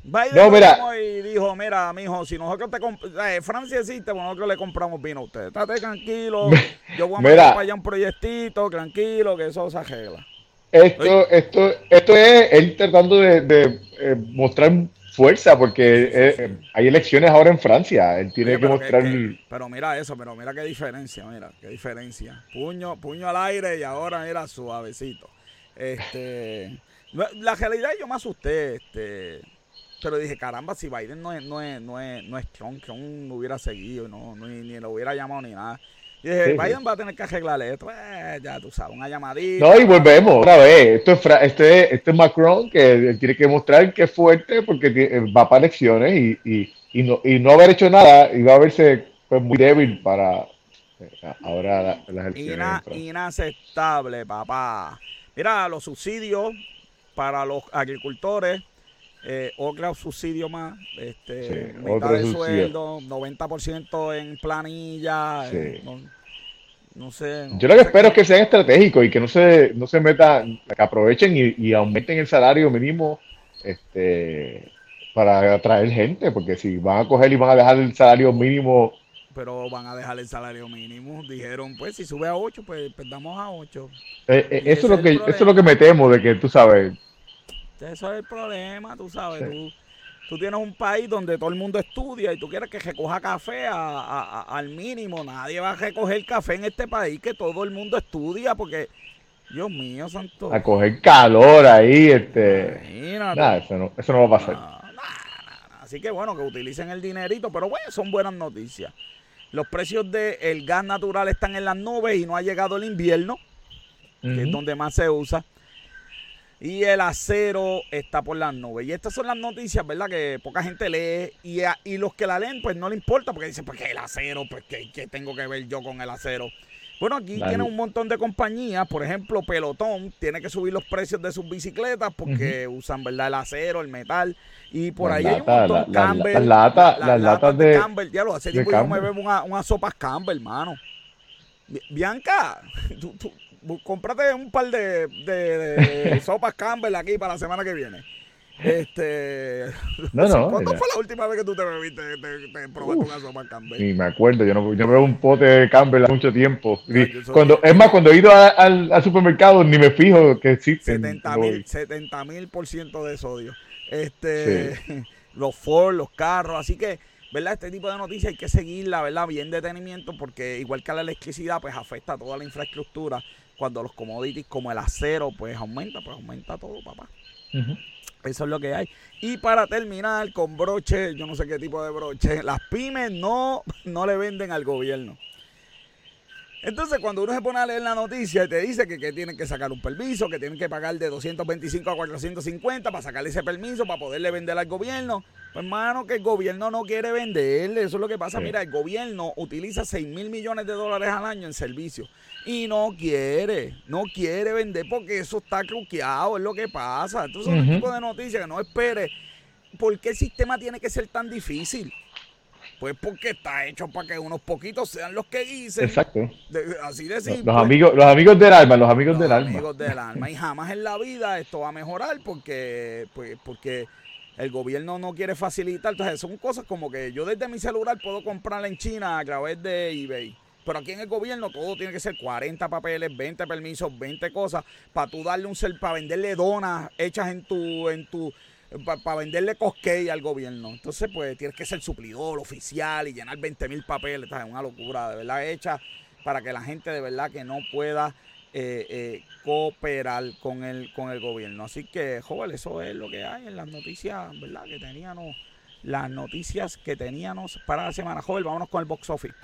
Biden No, mira. y dijo, mira, mijo, si nosotros te comp- eh, Francia existe, pues nosotros le compramos vino a usted. Estate tranquilo, [LAUGHS] yo voy a para allá un proyectito, tranquilo, que eso se arregla. Esto, esto, esto es él tratando de, de, eh, mostrar fuerza, porque eh, hay elecciones ahora en Francia. Él tiene Oye, que mostrar. que- pero mira eso, pero mira qué diferencia, mira, qué diferencia. Puño, puño al aire y ahora mira suavecito. Este, [LAUGHS] la- realidad yo me asusté, este, pero dije, caramba, si Biden no es, no es, no es, no es Trump, Trump no hubiera seguido, no, no- ni, ni lo hubiera llamado ni nada. Y dije, Sí, sí. Biden va a tener que arreglar esto, eh, ya tú sabes, una llamadita. No, y volvemos otra vez. Esto es, Fra- este, este es Macron que tiene que mostrar que es fuerte porque eh, va para elecciones y, y, y, no, y no haber hecho nada y va a verse pues, muy débil para eh, ahora la- las elecciones. Ina- inaceptable, papá. Mira, los subsidios para los agricultores, eh, otro subsidio más, este, Sí, mitad de sueldo, 90% en planilla, Sí. eh, no, no sé. no Yo lo que espero es que sean estratégicos y que no se, no se metan, que aprovechen y, y aumenten el salario mínimo este, para atraer gente, porque si van a coger y van a dejar el salario mínimo, Pero van a dejar el salario mínimo. Dijeron, pues si sube a 8, pues, pues damos a 8. eh, eh, eso, es lo que, eso es lo que me temo, de que tú sabes, Eso es el problema, tú sabes. Sí. Tú, tú tienes un país donde todo el mundo estudia y tú quieres que recoja café a- a- a- al mínimo. Nadie va a recoger café en este país que todo el mundo estudia porque, Dios mío, santo. a coger calor ahí, este, Imagínate. eso no, eso no va a pasar. Así que bueno, que utilicen el dinerito, pero bueno, son buenas noticias. Los precios del gas natural están en las nubes y no ha llegado el invierno. que es donde más se usa. Y el acero está por las nubes. Y estas son las noticias, ¿verdad? Que poca gente lee. Y, a- y los que la leen, pues no le importa, porque dicen, pues que el acero, pues que, que tengo que ver yo con el acero. Bueno, aquí Dale. tiene un montón de compañías, por ejemplo, Pelotón tiene que subir los precios de sus bicicletas porque usan, ¿verdad? El acero, el metal. Y por Las ahí hay un montón. la- Campbell, las latas- la- las latas de, Campbell. Diablo, hace de tiempo yo me bebo una, unas sopas Campbell, hermano. Bi- Bianca, [LAUGHS] tú, tú, cómprate un par de, de- de [LAUGHS] sopas Campbell aquí para la semana que viene. Este. [LAUGHS] No, no. ¿Cuándo fue la última vez que tú te bebiste, te, te probaste una sopa Campbell? Ni me acuerdo, yo no yo veo un pote de Campbell hace mucho tiempo. Soy- cuando, es más, cuando he ido a- al, al supermercado ni me fijo que existen. 70 No, mil, 70 mil por ciento de sodio. Este, [LAUGHS] los Ford, los carros, así que, ¿verdad? Este tipo de noticias hay que seguirla, ¿verdad? Bien detenimiento, porque igual que la electricidad, pues afecta a toda la infraestructura. Cuando los commodities como el acero, pues aumenta, pues aumenta todo, papá. Eso es lo que hay. Y para terminar con broche, yo no sé qué tipo de broche, las pymes no, no le venden al gobierno. Entonces, cuando uno se pone a leer la noticia y te dice que, que tienen que sacar un permiso, que tienen que pagar de 225 a 450 para sacarle ese permiso, para poderle vender al gobierno, pues, hermano, que el gobierno no quiere venderle. Eso es lo que pasa. Sí. Mira, el gobierno utiliza 6 mil millones de dólares al año en servicios y no quiere, no quiere vender porque eso está truqueado, es lo que pasa. Entonces, es un Ujú. tipo de noticias que no espere. ¿Por qué el sistema tiene que ser tan difícil? Pues porque está hecho para que unos poquitos sean los que dicen. Exacto. De- así de Los, simple. amigos, los amigos del alma, los amigos Los del alma. amigos del [LAUGHS] alma. Y jamás en la vida esto va a mejorar porque, pues, porque el gobierno no quiere facilitar. Entonces, son cosas como que yo desde mi celular puedo comprar en China a través de eBay. Pero aquí en el gobierno todo tiene que ser 40 papeles, 20 permisos, 20 cosas para tú darle un cel, para venderle donas hechas en tu, en tu, para venderle cosquey al gobierno. Entonces, pues tienes que ser suplidor oficial y llenar 20 mil papeles. Es una locura, de verdad, hecha para que la gente de verdad que no pueda eh, eh, cooperar con el, con el gobierno. Así que, joven, eso es lo que hay en las noticias, ¿verdad? Que teníamos, las noticias que teníamos para la semana. Joven, vámonos con el box office.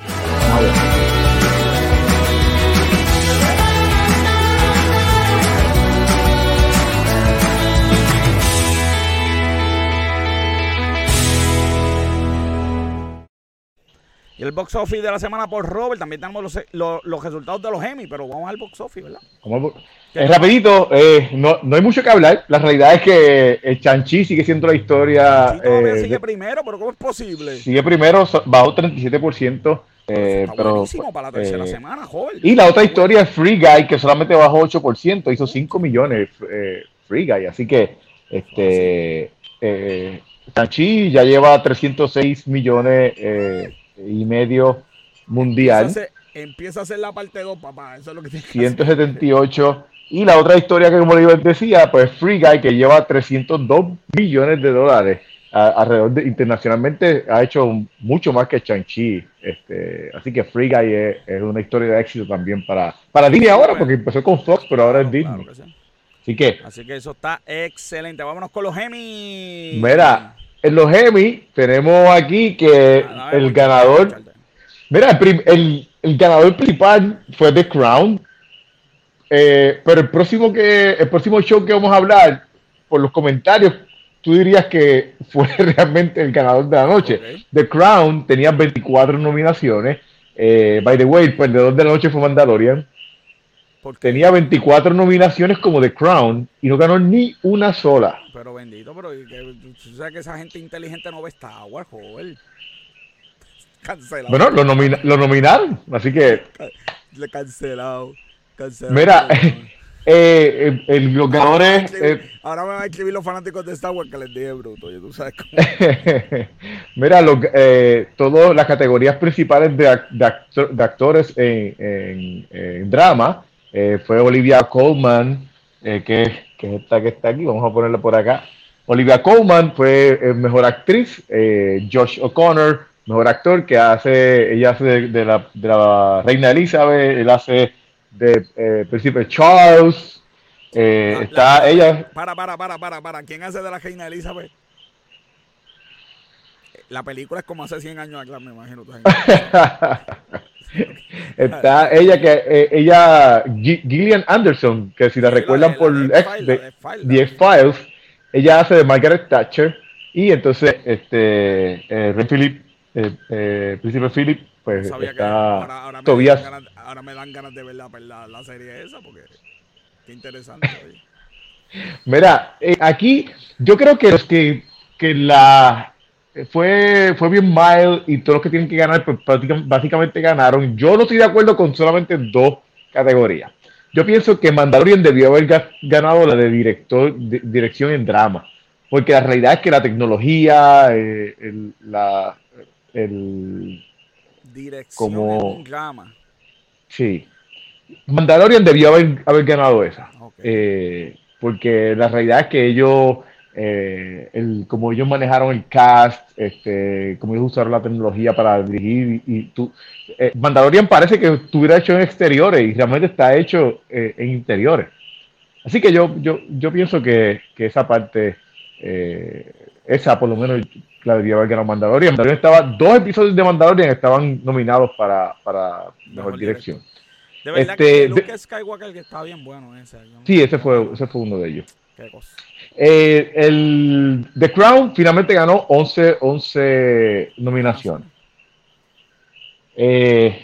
Y el box office de la semana por Robert. También tenemos los, los, los resultados de los Emmy, pero vamos al box office, ¿verdad? Es rapidito, eh, no, no hay mucho que hablar. La realidad es que el Chanchi sigue siendo la historia. Eh, sigue de- primero, pero ¿cómo es posible? sigue primero, bajó 37%. eh, pero, buenísimo para la tercera eh, semana, joven. Y la otra historia es Free Guy, que solamente bajó 8%, hizo 5 millones eh, Free Guy. Así que este eh, Chanchi ya lleva 306 millones eh, y medio mundial. Empieza a, hacer, empieza a hacer la parte 2, papá. Eso es lo que tiene que hacer. 178. Y la otra historia que, como les decía, pues Free Guy, que lleva 302 millones de dólares a- alrededor de, internacionalmente, ha hecho un- mucho más que Chanchi. Este, así que Free Guy es, es una historia de éxito también para, para Disney ahora, porque empezó con Fox, pero ahora es Disney. Así que, Así que eso está excelente. Vámonos con los Emmy. mira, en los Emmy tenemos aquí que Ah, el ganador. Mira, el, el- el ganador principal fue The Crown. Eh, pero el próximo que el próximo show que vamos a hablar, por los comentarios, tú dirías que [LAUGHS] fue realmente el ganador de la noche. The Crown tenía 24 nominaciones. Eh, by the way, el perdedor de la noche fue Mandalorian. Porque- Tenía 24 nominaciones como The Crown y no ganó ni una sola. Pero bendito, pero tú sabes que esa gente inteligente no ve Star Wars, joven. Cancelado. Bueno, lo, nomina- lo nominaron, así que Le cancelado. Cancelado. Mira, [LAUGHS] eh, el- el- los ganadores. eh, Ahora me van a escribir los fanáticos de Star Wars que les dije bruto. Ya tú sabes cómo. [LAUGHS] Mira, lo- eh, todas las categorías principales de, ac- de actor- de actores en, en- en drama eh, fue Olivia Colman, eh, que, que es esta que está aquí, vamos a ponerla por acá. Olivia Colman fue eh, mejor actriz, Josh O'Connor, mejor actor, que hace, ella hace de, de la, de la reina Elizabeth, él hace de Príncipe Charles, La- está la- ella, Para, para, para, para, para. ¿Quién hace de la reina Elizabeth? La película es como hace 100 años acá, me imagino. [LAUGHS] Está ella que eh, ella Gi- Gillian Anderson, que si la Sí, recuerdan por la X- de- The X-Files, ella hace de Margaret Thatcher y entonces este eh, Rey Philip, eh, eh, Príncipe Philip, pues está ahora, ahora me Tobias. dan ganas, ahora me dan ganas de ver la, la, la serie esa porque qué interesante. oye. [LAUGHS] Mira, aquí yo creo que los que, que la fue, fue bien mild y todos los que tienen que ganar, pues básicamente ganaron. Yo no estoy de acuerdo con solamente dos categorías. Yo pienso que Mandalorian debió haber ga- ganado la de director, de- dirección en drama. porque la realidad es que la tecnología, eh, el, la, el, Dirección como- en drama. sí, Mandalorian debió haber, haber ganado esa, eh, porque la realidad es que ellos, eh, el, como ellos manejaron el cast, este, como ellos usaron la tecnología para dirigir, y, y tú, eh, Mandalorian parece que estuviera hecho en exteriores y realmente está hecho eh, en interiores. Así que yo, yo, yo pienso que, que esa parte, eh, esa por lo menos la debió haber ganado Mandalorian. Mandalorian estaba, dos episodios de Mandalorian estaban nominados para, para mejor, Mejor dirección. De verdad Este, que de- Luke Skywalker que está bien bueno ese. Sí, ese fue, ese fue uno de ellos. Qué cosa. Eh, el The Crown finalmente ganó 11, 11 nominaciones. Eh,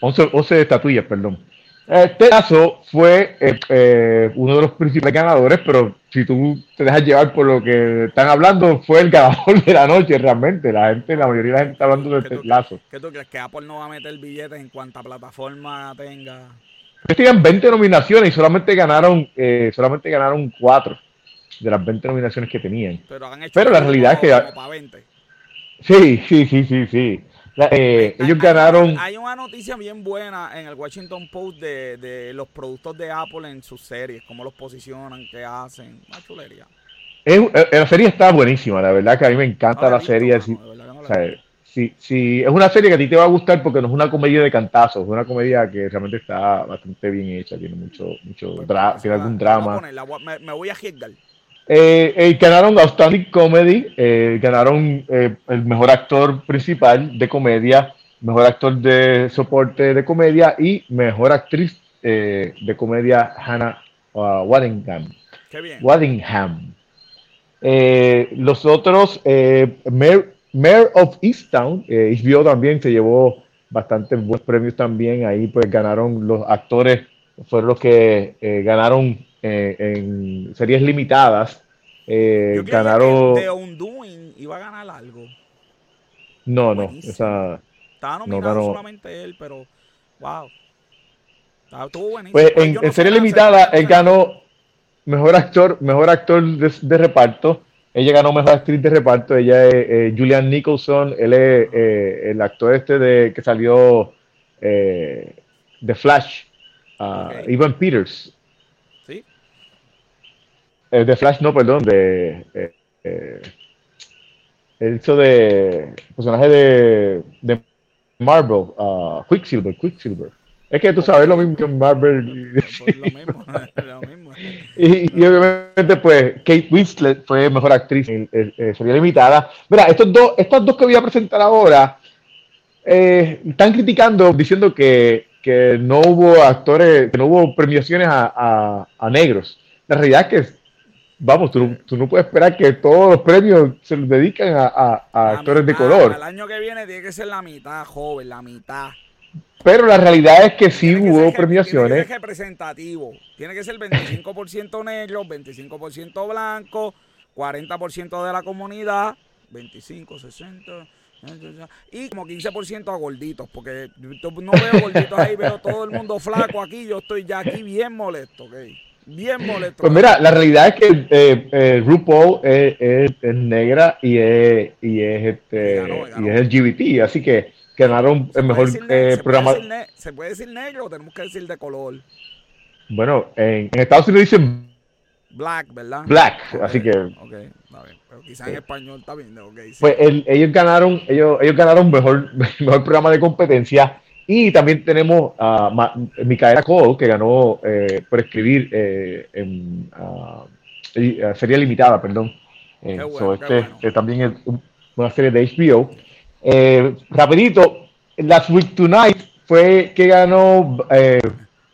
11, 11 estatuillas, perdón. Este caso fue eh, eh, uno de los principales ganadores, pero si tú te dejas llevar por lo que están hablando, fue el ganador de la noche realmente. La gente, la mayoría de la gente está hablando de ¿Qué tú- este lazo. ¿Qué tú crees? ¿Que Apple no va a meter billetes en cuanta plataforma tenga? Tenían 20 nominaciones y solamente ganaron, eh, solamente ganaron 4 de las 20 nominaciones que tenían. Pero han hecho Pero la como- realidad es que- como para 20. Sí, sí, sí, sí, sí. La- eh, Hay- ellos ganaron. Hay una noticia bien buena en el Washington Post de, de los productos de Apple en sus series, cómo los posicionan, qué hacen. Una chulería. es- eh, la serie está buenísima, la verdad que a mí me encanta No la la visto, serie. mano, no o sea, sí, sí, es una serie que a ti te va a gustar porque no es una comedia de cantazos, es una comedia que realmente está bastante bien hecha, tiene mucho, mucho visto. dra- Pues, tiene algún drama. poner, me voy a arriesgar. Eh, eh, ganaron Outstanding Comedy, eh, ganaron eh, el mejor actor principal de comedia, mejor actor de soporte de comedia y mejor actriz de comedia Hannah uh, Waddingham. Qué bien. Waddingham. Los otros, eh, Mayor, Mayor of Easttown, eh, HBO también se llevó bastantes buenos premios también. Ahí pues ganaron los actores, fueron los que eh, ganaron eh, en series limitadas. Eh, Yo ganaron. que The Undoing iba a ganar algo. No, no, esa. Estaba No ganó. solamente él, pero wow. Estaba- Estuvo buenísimo. Pues en, no en serie limitada, él ganó mejor actor, mejor actor de, de reparto. Ella ganó mejor actriz de reparto. Ella es eh, Julian Nicholson. Él es eh, el actor este de que salió eh, de Flash. ah, Ok. Ivan Peters. Eh, de Flash, no, perdón, de. eh, eh, él hizo de personaje de, de Marvel, ah, Quicksilver, Quicksilver. Es que tú sabes lo mismo que Marvel. Pues lo mismo, [LAUGHS] lo mismo. Y, y obviamente, pues, Kate Winslet fue mejor actriz en, en- en serie limitada. Mira, estos dos, estas dos que voy a presentar ahora eh, están criticando, diciendo que, que no hubo actores, que no hubo premiaciones a, a- a negros. La realidad es que, vamos, tú, no- tú no puedes esperar que todos los premios se los dedican a, a- a La actores de color. El año que viene tiene que ser la mitad, joven, la mitad. Pero la realidad es que sí Tiene que hubo ser- Tiene premiaciones. que ser representativo. Tiene que ser 25% negro, 25% blanco, 40% de la comunidad, 25, 60. Y como 15% a gorditos, porque no veo gorditos ahí, veo todo el mundo flaco aquí. Yo estoy ya aquí bien molesto, ¿ok? Bien molesto. Pues mira, la realidad es que eh, eh, RuPaul es, es- es negra y es, y es, este, Y ganó, ganó. y es LGBT, así que ganaron ¿Se el puede mejor decir eh, se puede programa. ne- ¿Se puede decir negro o tenemos que decir de color? Bueno, en, en Estados Unidos dicen Black, ¿verdad? black, Ok, así que Ok, está bien. Pero quizás en Sí. español está bien. Ok, sí. pues el- ellos ganaron, ellos, ellos ganaron mejor, [LAUGHS] mejor programa de competencia. Y también tenemos a Micaela Cole, que ganó eh, por escribir eh, en y, ah, serie limitada, perdón. Eh, bueno, so, este bueno. eh, también es un- una serie de HBO. Eh, rapidito, Last Week Tonight fue que ganó eh,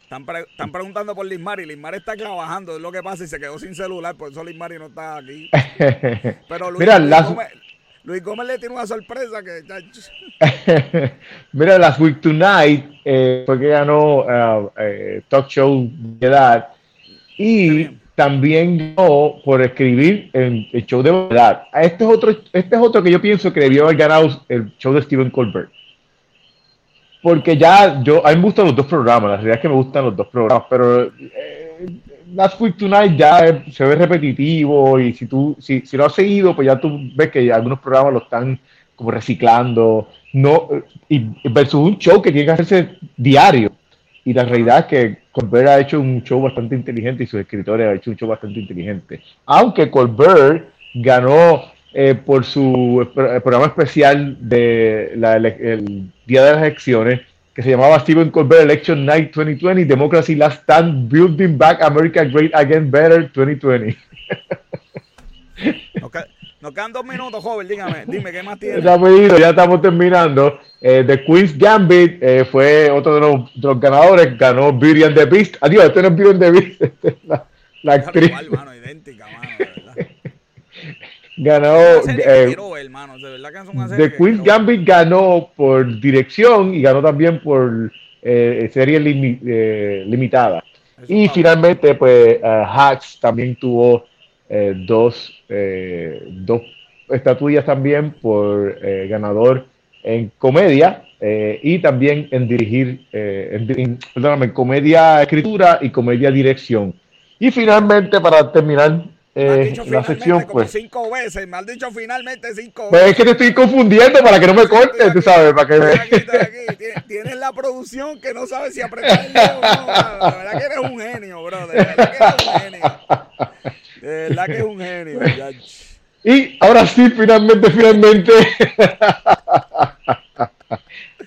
Están, pre- están preguntando por Lismari. Lismari está trabajando, es lo que pasa y se quedó sin celular, por eso Lismari no está aquí. [LAUGHS] Pero Luis, Mira, Luis las- Gómez, Luis Gómez le tiene una sorpresa que [LAUGHS] Mira, Last Week Tonight eh, fue que ganó ah, eh, Talk Show de edad y también ganó por escribir en el show de verdad. Este es otro, este es otro que yo pienso que debió haber ganado el show de Stephen Colbert. Porque ya yo, a mí me gustan los dos programas, la realidad es que me gustan los dos programas, pero eh, Last Week Tonight ya se ve repetitivo y si tú, si, si lo has seguido, pues ya tú ves que algunos programas lo están como reciclando, no, y versus un show que tiene que hacerse diario. Y la realidad es que Colbert ha hecho un show bastante inteligente y sus escritores han hecho un show bastante inteligente. Aunque Colbert ganó eh, por su programa especial de el día de las elecciones, que se llamaba Stephen Colbert Election Night 2020, Democracy Last Stand, Building Back America Great Again Better 2020. Okay. [LAUGHS] Nos quedan dos minutos, joven, dígame, dime, ¿qué más [LAUGHS] tiene? ya estamos terminando. Eh, the Queen's Gambit eh, fue otro de los, de los, ganadores, ganó Beauty and the Beast. Adiós, este no es Beauty and the Beast, [LAUGHS] este la, la actriz. Igual, mano, idéntica, mano. Ganó. Eh, hermano, de verdad que es una serie The Queen's Gambit ganó por dirección y ganó también por eh, serie limi, eh, limitada. y finalmente, pues, uh, Hacks también tuvo eh, dos, eh, dos estatuillas también por eh, ganador en comedia y también en dirigir, en, perdóname, comedia escritura y comedia dirección. Y finalmente, para terminar eh, la sección, pues. Cinco veces, mal dicho finalmente cinco pues Es que te estoy confundiendo para que no me cortes, tú sabes, para que me... Tienes la producción que no sabe si apretar el dedo o no. La verdad que eres un genio, brother. La verdad que eres un genio. De verdad que es un genio. Y ahora sí, finalmente, finalmente. [LAUGHS]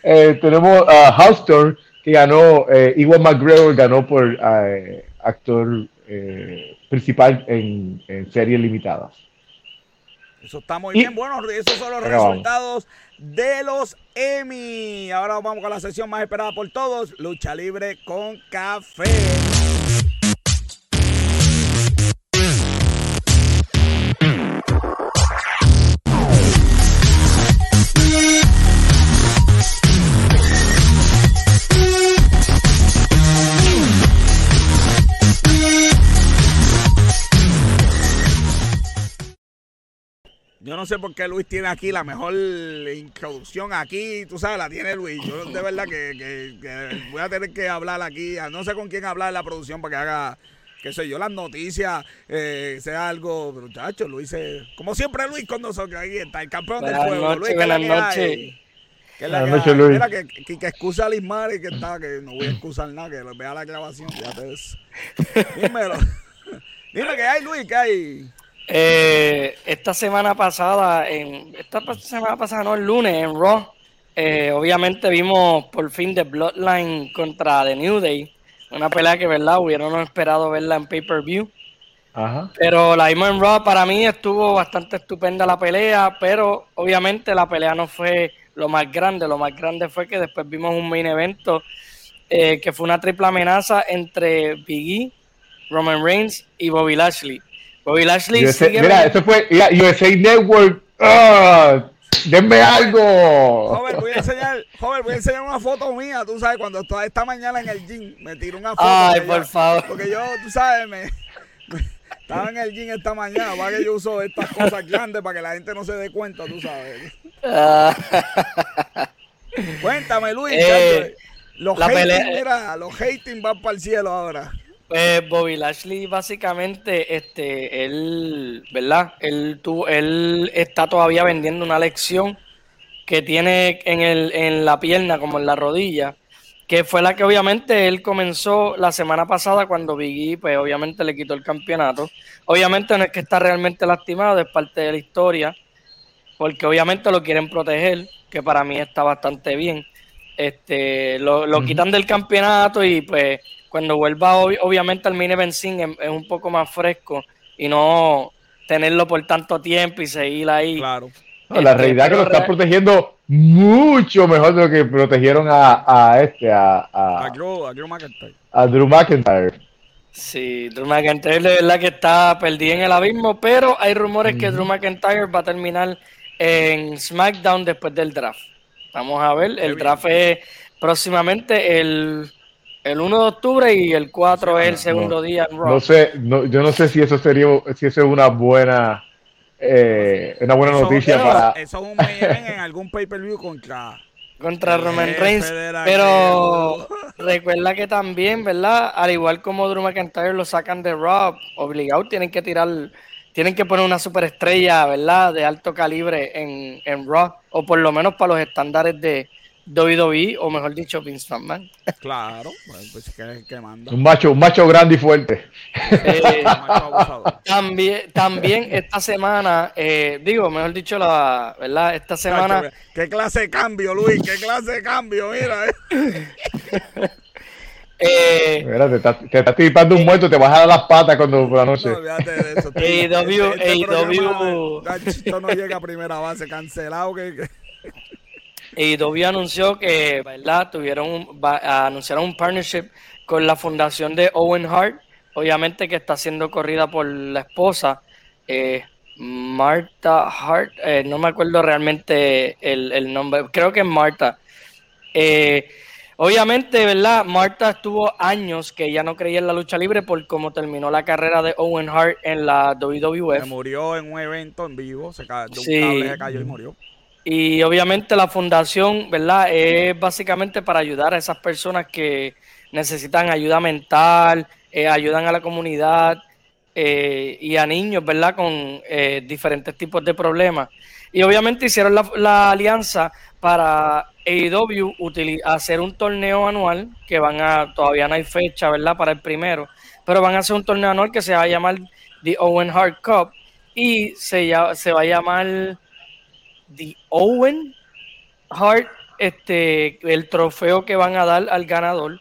eh, tenemos a Houston que ganó, eh, Iwan McGregor ganó por eh, actor eh, principal en, en, series limitadas. Eso está muy bien. Bueno, esos son los resultados de los Emmy. Ahora vamos con la sesión más esperada por todos: lucha libre con café. Yo no sé por qué Luis tiene aquí la mejor introducción aquí, tú sabes, la tiene Luis. Yo de verdad que, voy a tener que hablar aquí, no sé con quién hablar en la producción para que haga, qué sé yo, las noticias, eh, sea algo, muchachos, Luis, como siempre Luis con nosotros, ahí está, el campeón del juego. Luis, buenas noches. Buenas noches, Luis. Mira, que, que, que, excusa a Lismar y que está, que no voy a excusar nada, que vea la grabación, fíjate eso. Dímelo. [LAUGHS] Dime qué hay, Luis, qué hay. Eh, esta semana pasada, en esta semana pasada, no, el lunes, en Raw, eh, obviamente vimos por fin The Bloodline contra The New Day. Una pelea que, ¿verdad? Hubieron esperado verla en pay-per-view. Pero la vimos en Raw. Para mí estuvo bastante estupenda la pelea, pero obviamente la pelea no fue lo más grande. Lo más grande fue que después vimos un main evento eh, que fue una triple amenaza entre Biggie, Roman Reigns y Bobby Lashley. Bobby Lashley. mira, esto fue USA Network. ¡Ah! denme algo. Joven, voy a enseñar, joven, voy a enseñar una foto mía. Tú sabes, cuando estaba esta mañana en el gym, me tiró una foto. Ay, por favor. Porque yo, tú sabes, me, [LAUGHS] estaba en el gym esta mañana. Para que yo uso estas cosas grandes para que la gente no se dé cuenta, tú sabes. Ah. Cuéntame, Luis. Eh, los, hating, mira, los hating van para el cielo ahora. Pues Bobby Lashley básicamente, este, él, ¿verdad? Él, tú, él está todavía vendiendo una lección que tiene en, el, en la pierna como en la rodilla, que fue la que obviamente él comenzó la semana pasada cuando Biggie, pues obviamente le quitó el campeonato. Obviamente no es que está realmente lastimado, es parte de la historia, porque obviamente lo quieren proteger, que para mí está bastante bien. Este, lo, lo quitan del campeonato y pues cuando vuelva obviamente al mini benzín es, un poco más fresco y no tenerlo por tanto tiempo y seguir ahí. Claro. la este, realidad es que lo están protegiendo mucho mejor de lo que protegieron a, a este, a, a, Drew, McIntyre. A Drew McIntyre. Sí, Drew McIntyre de verdad que está perdido en el abismo, pero hay rumores que Drew McIntyre va a terminar en SmackDown después del draft. Vamos a ver, el draft es próximamente el el 1 de octubre y el 4 es el segundo día en Raw. No sé, yo no sé si eso sería, si eso es una buena, eh, una buena noticia para. Eso es un en algún pay-per-view contra, contra Roman Reigns. Pero recuerda que también, ¿verdad? Al igual como Drew McIntyre lo sacan de Rob, obligado tienen que tirar, tienen que poner una superestrella, ¿verdad? De alto calibre en, en Raw, o por lo menos para los estándares de, WWE, o mejor dicho, Vince McMahon. Claro, pues, pues que, que manda. Un macho, un macho grande y fuerte. Eh, también, también esta semana, eh, digo, mejor dicho, la verdad, esta semana. ¿Qué clase de cambio, Luis? ¿Qué clase de cambio? Mira, eh. [LAUGHS] Eh, Mira, te estás, te estás tipando un muerto, te vas a dar las patas cuando por la noche. No, de eso. AEW, AEW. Esto no llega a primera base, cancelado. que... Y Dobby anunció que, ¿verdad? Tuvieron anunciaron un partnership con la fundación de Owen Hart, obviamente que está siendo corrida por la esposa, eh, Marta Hart, eh, no me acuerdo realmente el, nombre, creo que es Marta. Eh, obviamente, ¿verdad? Marta estuvo años que ya no creía en la lucha libre por cómo terminó la carrera de Owen Hart en la WWF. murió en un evento en vivo, se cayó, un cable se cayó y murió. Y obviamente la fundación, ¿verdad? Es básicamente para ayudar a esas personas que necesitan ayuda mental, eh, ayudan a la comunidad eh, y a niños, ¿verdad? Con eh, diferentes tipos de problemas. Y obviamente hicieron la, alianza para AEW hacer un torneo anual, que van a, todavía no hay fecha, ¿verdad? Para el primero, pero van a hacer un torneo anual que se va a llamar The Owen Hart Cup y se, se va a llamar The Owen Hart, este, el trofeo que van a dar al ganador.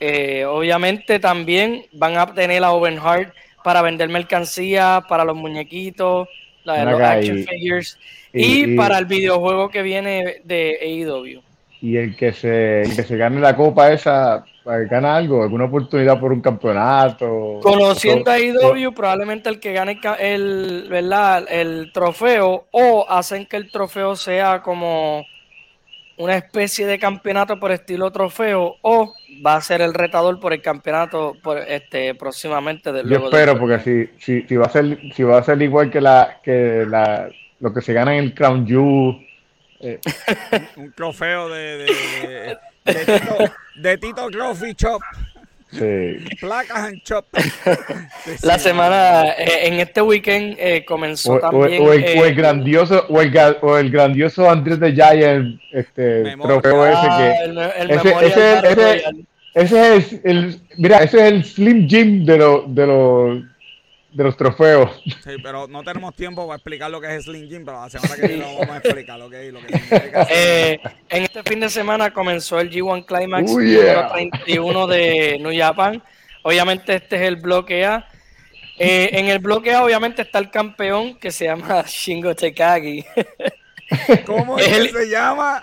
Eh, obviamente también van a tener a Owen Hart para vender mercancía, para los muñequitos, la, los action figures y, para el videojuego que viene de AEW. Y el que se, el que se gane la copa esa ¿Gana algo? ¿Alguna oportunidad por un campeonato? Conociendo a IW, probablemente el que gane el, ¿verdad? el trofeo o hacen que el trofeo sea como una especie de campeonato por estilo trofeo o va a ser el retador por el campeonato por este próximamente de Yo espero porque si, si, si, va a ser si va a ser igual que la que la lo que se gana en el Crown Jewel eh. [LAUGHS] un, trofeo de de Tito, de Shop. Sí. Placas en Shop. [LAUGHS] La semana, eh, en este weekend eh, comenzó también. O, el, eh, grandioso, o el, o el grandioso Andrés de Giant, este trofeo ese que. Ah, el, ese, ese, ese, es el, mira, ese es el Slim Jim de los de los de los trofeos. Sí, pero no tenemos tiempo para explicar lo que es Slim Jim, pero la semana que viene vamos a explicar lo que es. Lo que [LAUGHS] eh, en este fin de semana comenzó el G1 Climax oh, número 31 de New Japan. Obviamente este es el bloque A. Eh, en el bloque A obviamente está el campeón que se llama [LAUGHS] Shingo Tekagi. [LAUGHS] ¿Cómo es que se llama?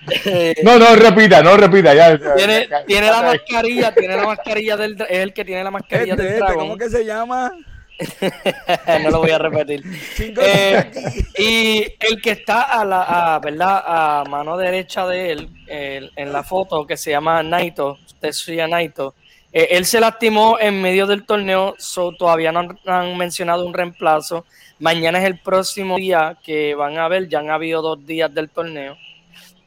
no, no, repita, no repita. Ya, tiene, tiene la mascarilla, tiene la mascarilla del... Es el que tiene la mascarilla este, del este, ¿Cómo que se llama? [LAUGHS] no lo voy a repetir. Eh, y el que está a la ¿verdad? a mano derecha de él, en la foto, que se llama Naito, Tetsuya Naito, eh, él se lastimó en medio del torneo, todavía no han, mencionado un reemplazo. Mañana es el próximo día que van a ver, ya han habido dos días del torneo.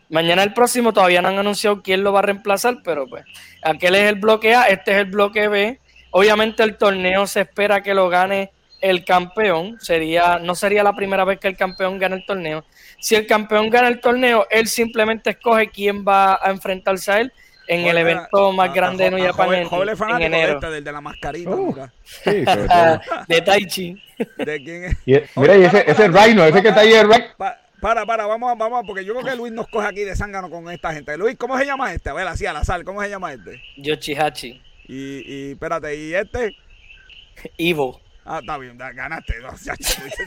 Mañana el próximo todavía no han anunciado quién lo va a reemplazar, pero pues aquel es el bloque A, este es el bloque B Obviamente el torneo se espera que lo gane el campeón. Sería, no sería la primera vez que el campeón gane el torneo. Si el campeón gana el torneo, él simplemente escoge quién va a enfrentarse a él en el evento más grande de New Japan en, enero. Este, del de la mascarita, uh, [LAUGHS] [LAUGHS] de Tai Chi. ¿De quién es? mira, y ese, ese es Rhino, ese que está ahí es para, para, vamos, vamos, porque yo creo que Luis nos coge aquí de zángano con esta gente. Luis, ¿cómo se llama este? A ver, así al azar, ¿cómo se llama este? Yoshihachi. Y, y espérate, ¿y este? Ivo. Ah, está bien, ganaste. No, ya,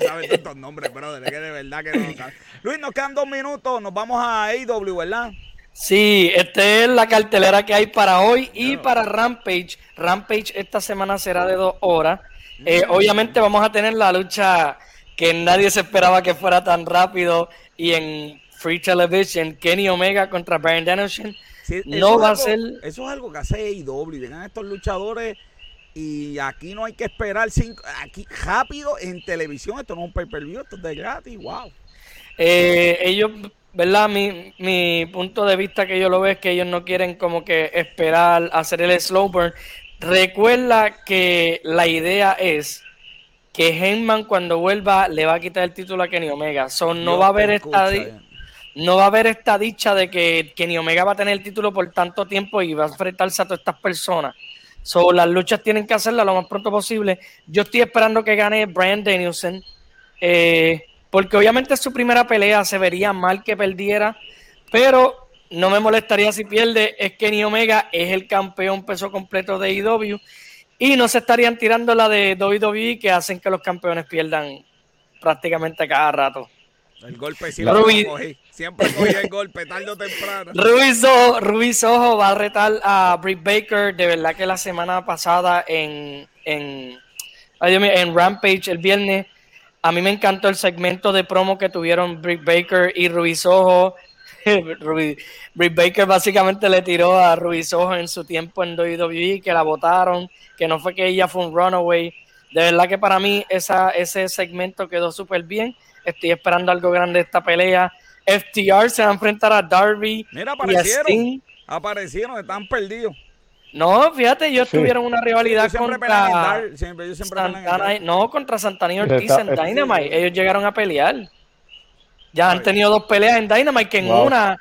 sabes tantos nombres, de que de verdad que no. Luis, nos quedan dos minutos. Nos vamos a AEW, ¿verdad? Sí, esta es la cartelera que hay para hoy y para Rampage. Rampage esta semana será de dos horas. Eh, mm. obviamente vamos a tener la lucha que nadie se esperaba que fuera tan rápido y en Free Television, Kenny Omega contra Brian Danielson no va a ser. Eso es algo que hace AEW. Vengan estos luchadores y aquí no hay que esperar cinco, aquí rápido en televisión. Esto no es un pay per view, esto es de gratis. Wow. Eh, ellos ¿verdad? Mi, mi punto de vista que yo lo veo es que ellos no quieren como que esperar hacer el slow burn. Recuerda que la idea es que Heyman cuando vuelva le va a quitar el título a Kenny Omega. No va a haber esta no va a haber esta dicha de que Kenny Omega va a tener el título por tanto tiempo y va a enfrentarse a todas estas personas. So, las luchas tienen que hacerlas lo más pronto posible. Yo estoy esperando que gane Brian Danielson. Eh, porque obviamente es su primera pelea, se vería mal que perdiera, pero no me molestaría si pierde. Es Kenny Omega es el campeón peso completo de IW y no se estarían tirando la de WWE que hacen que los campeones pierdan prácticamente cada rato. El golpe siempre cogí. Siempre cogí el golpe, tarde o temprano. Ruiz Ojo, va a retar a Britt Baker. De verdad que la semana pasada en, en, en Rampage, el viernes, a mí me encantó el segmento de promo que tuvieron Britt Baker y Ruiz Ojo. [LAUGHS] Britt Baker básicamente le tiró a Ruiz Ojo en su tiempo en WWE, que la votaron, que no fue que ella fue un runaway. De verdad que para mí esa, ese segmento quedó súper bien. Estoy esperando algo grande de esta pelea. FTR se va a enfrentar a Darby. Mira, aparecieron. Aparecieron, están perdidos. No, fíjate, ellos tuvieron una rivalidad contra no, contra Santana y Ortiz en Dynamite. Ellos llegaron a pelear. Ya han tenido dos peleas en Dynamite que en una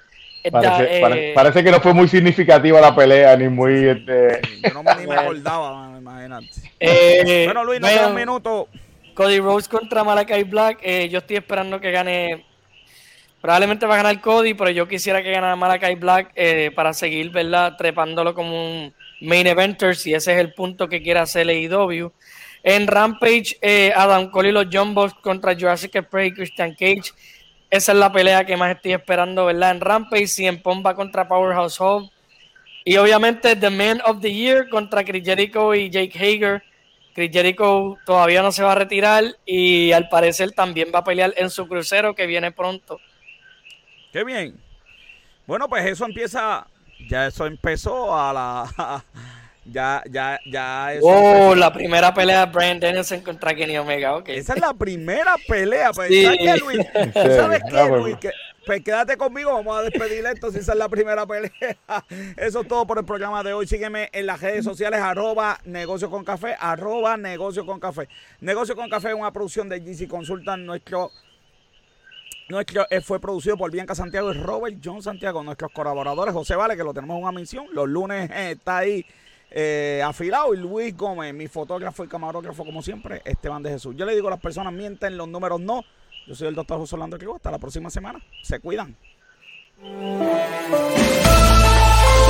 eh, parece, que no fue muy significativa la pelea, ni muy. Este... Yo no me, ni me acordaba, imagínate. Eh, bueno, Luis, no bueno, un minuto. Cody Rose contra Malakai Black. Eh, yo estoy esperando que gane. Probablemente va a ganar Cody, pero yo quisiera que ganara Malakai Black para seguir, ¿verdad? Trepándolo como un main eventer, si ese es el punto que quiere hacer AEW. En Rampage, Adam Cole y los John contra Jurassic Express y Christian Cage. Esa es la pelea que más estoy esperando, ¿verdad? En Rampage, en Pomba contra Powerhouse Hub. Y obviamente The Man of the Year contra Chris Jericho y Jake Hager. Chris Jericho todavía no se va a retirar y al parecer también va a pelear en su crucero que viene pronto. Qué bien. Bueno, pues eso empieza, ya eso empezó a la [LAUGHS] Ya, ya, ya. oh, la primera pelea de Brian Danielson contra Kenny Omega, ok. Esa es la primera pelea. Pues, ¿Sabes qué, Luis? [LAUGHS] ¿Sabes qué, Luis? pues quédate conmigo, vamos a despedir esto si esa es la primera pelea. [LAUGHS] Eso es todo por el programa de hoy. Sígueme en las redes sociales, arroba negocio con café, arroba negocio con café. Negocio con café es una producción de GC Consultan, nuestro nuestro, eh, fue producido por Bianca Santiago y Robert John Santiago, nuestros colaboradores. José Vale, que lo tenemos en una misión. Los lunes eh, está ahí eh, afilado y Luis Gómez, mi fotógrafo y camarógrafo como siempre, Esteban de Jesús. Yo le digo a las personas mienten, los números no. Yo soy el doctor José Orlando Hasta la próxima semana. Se cuidan.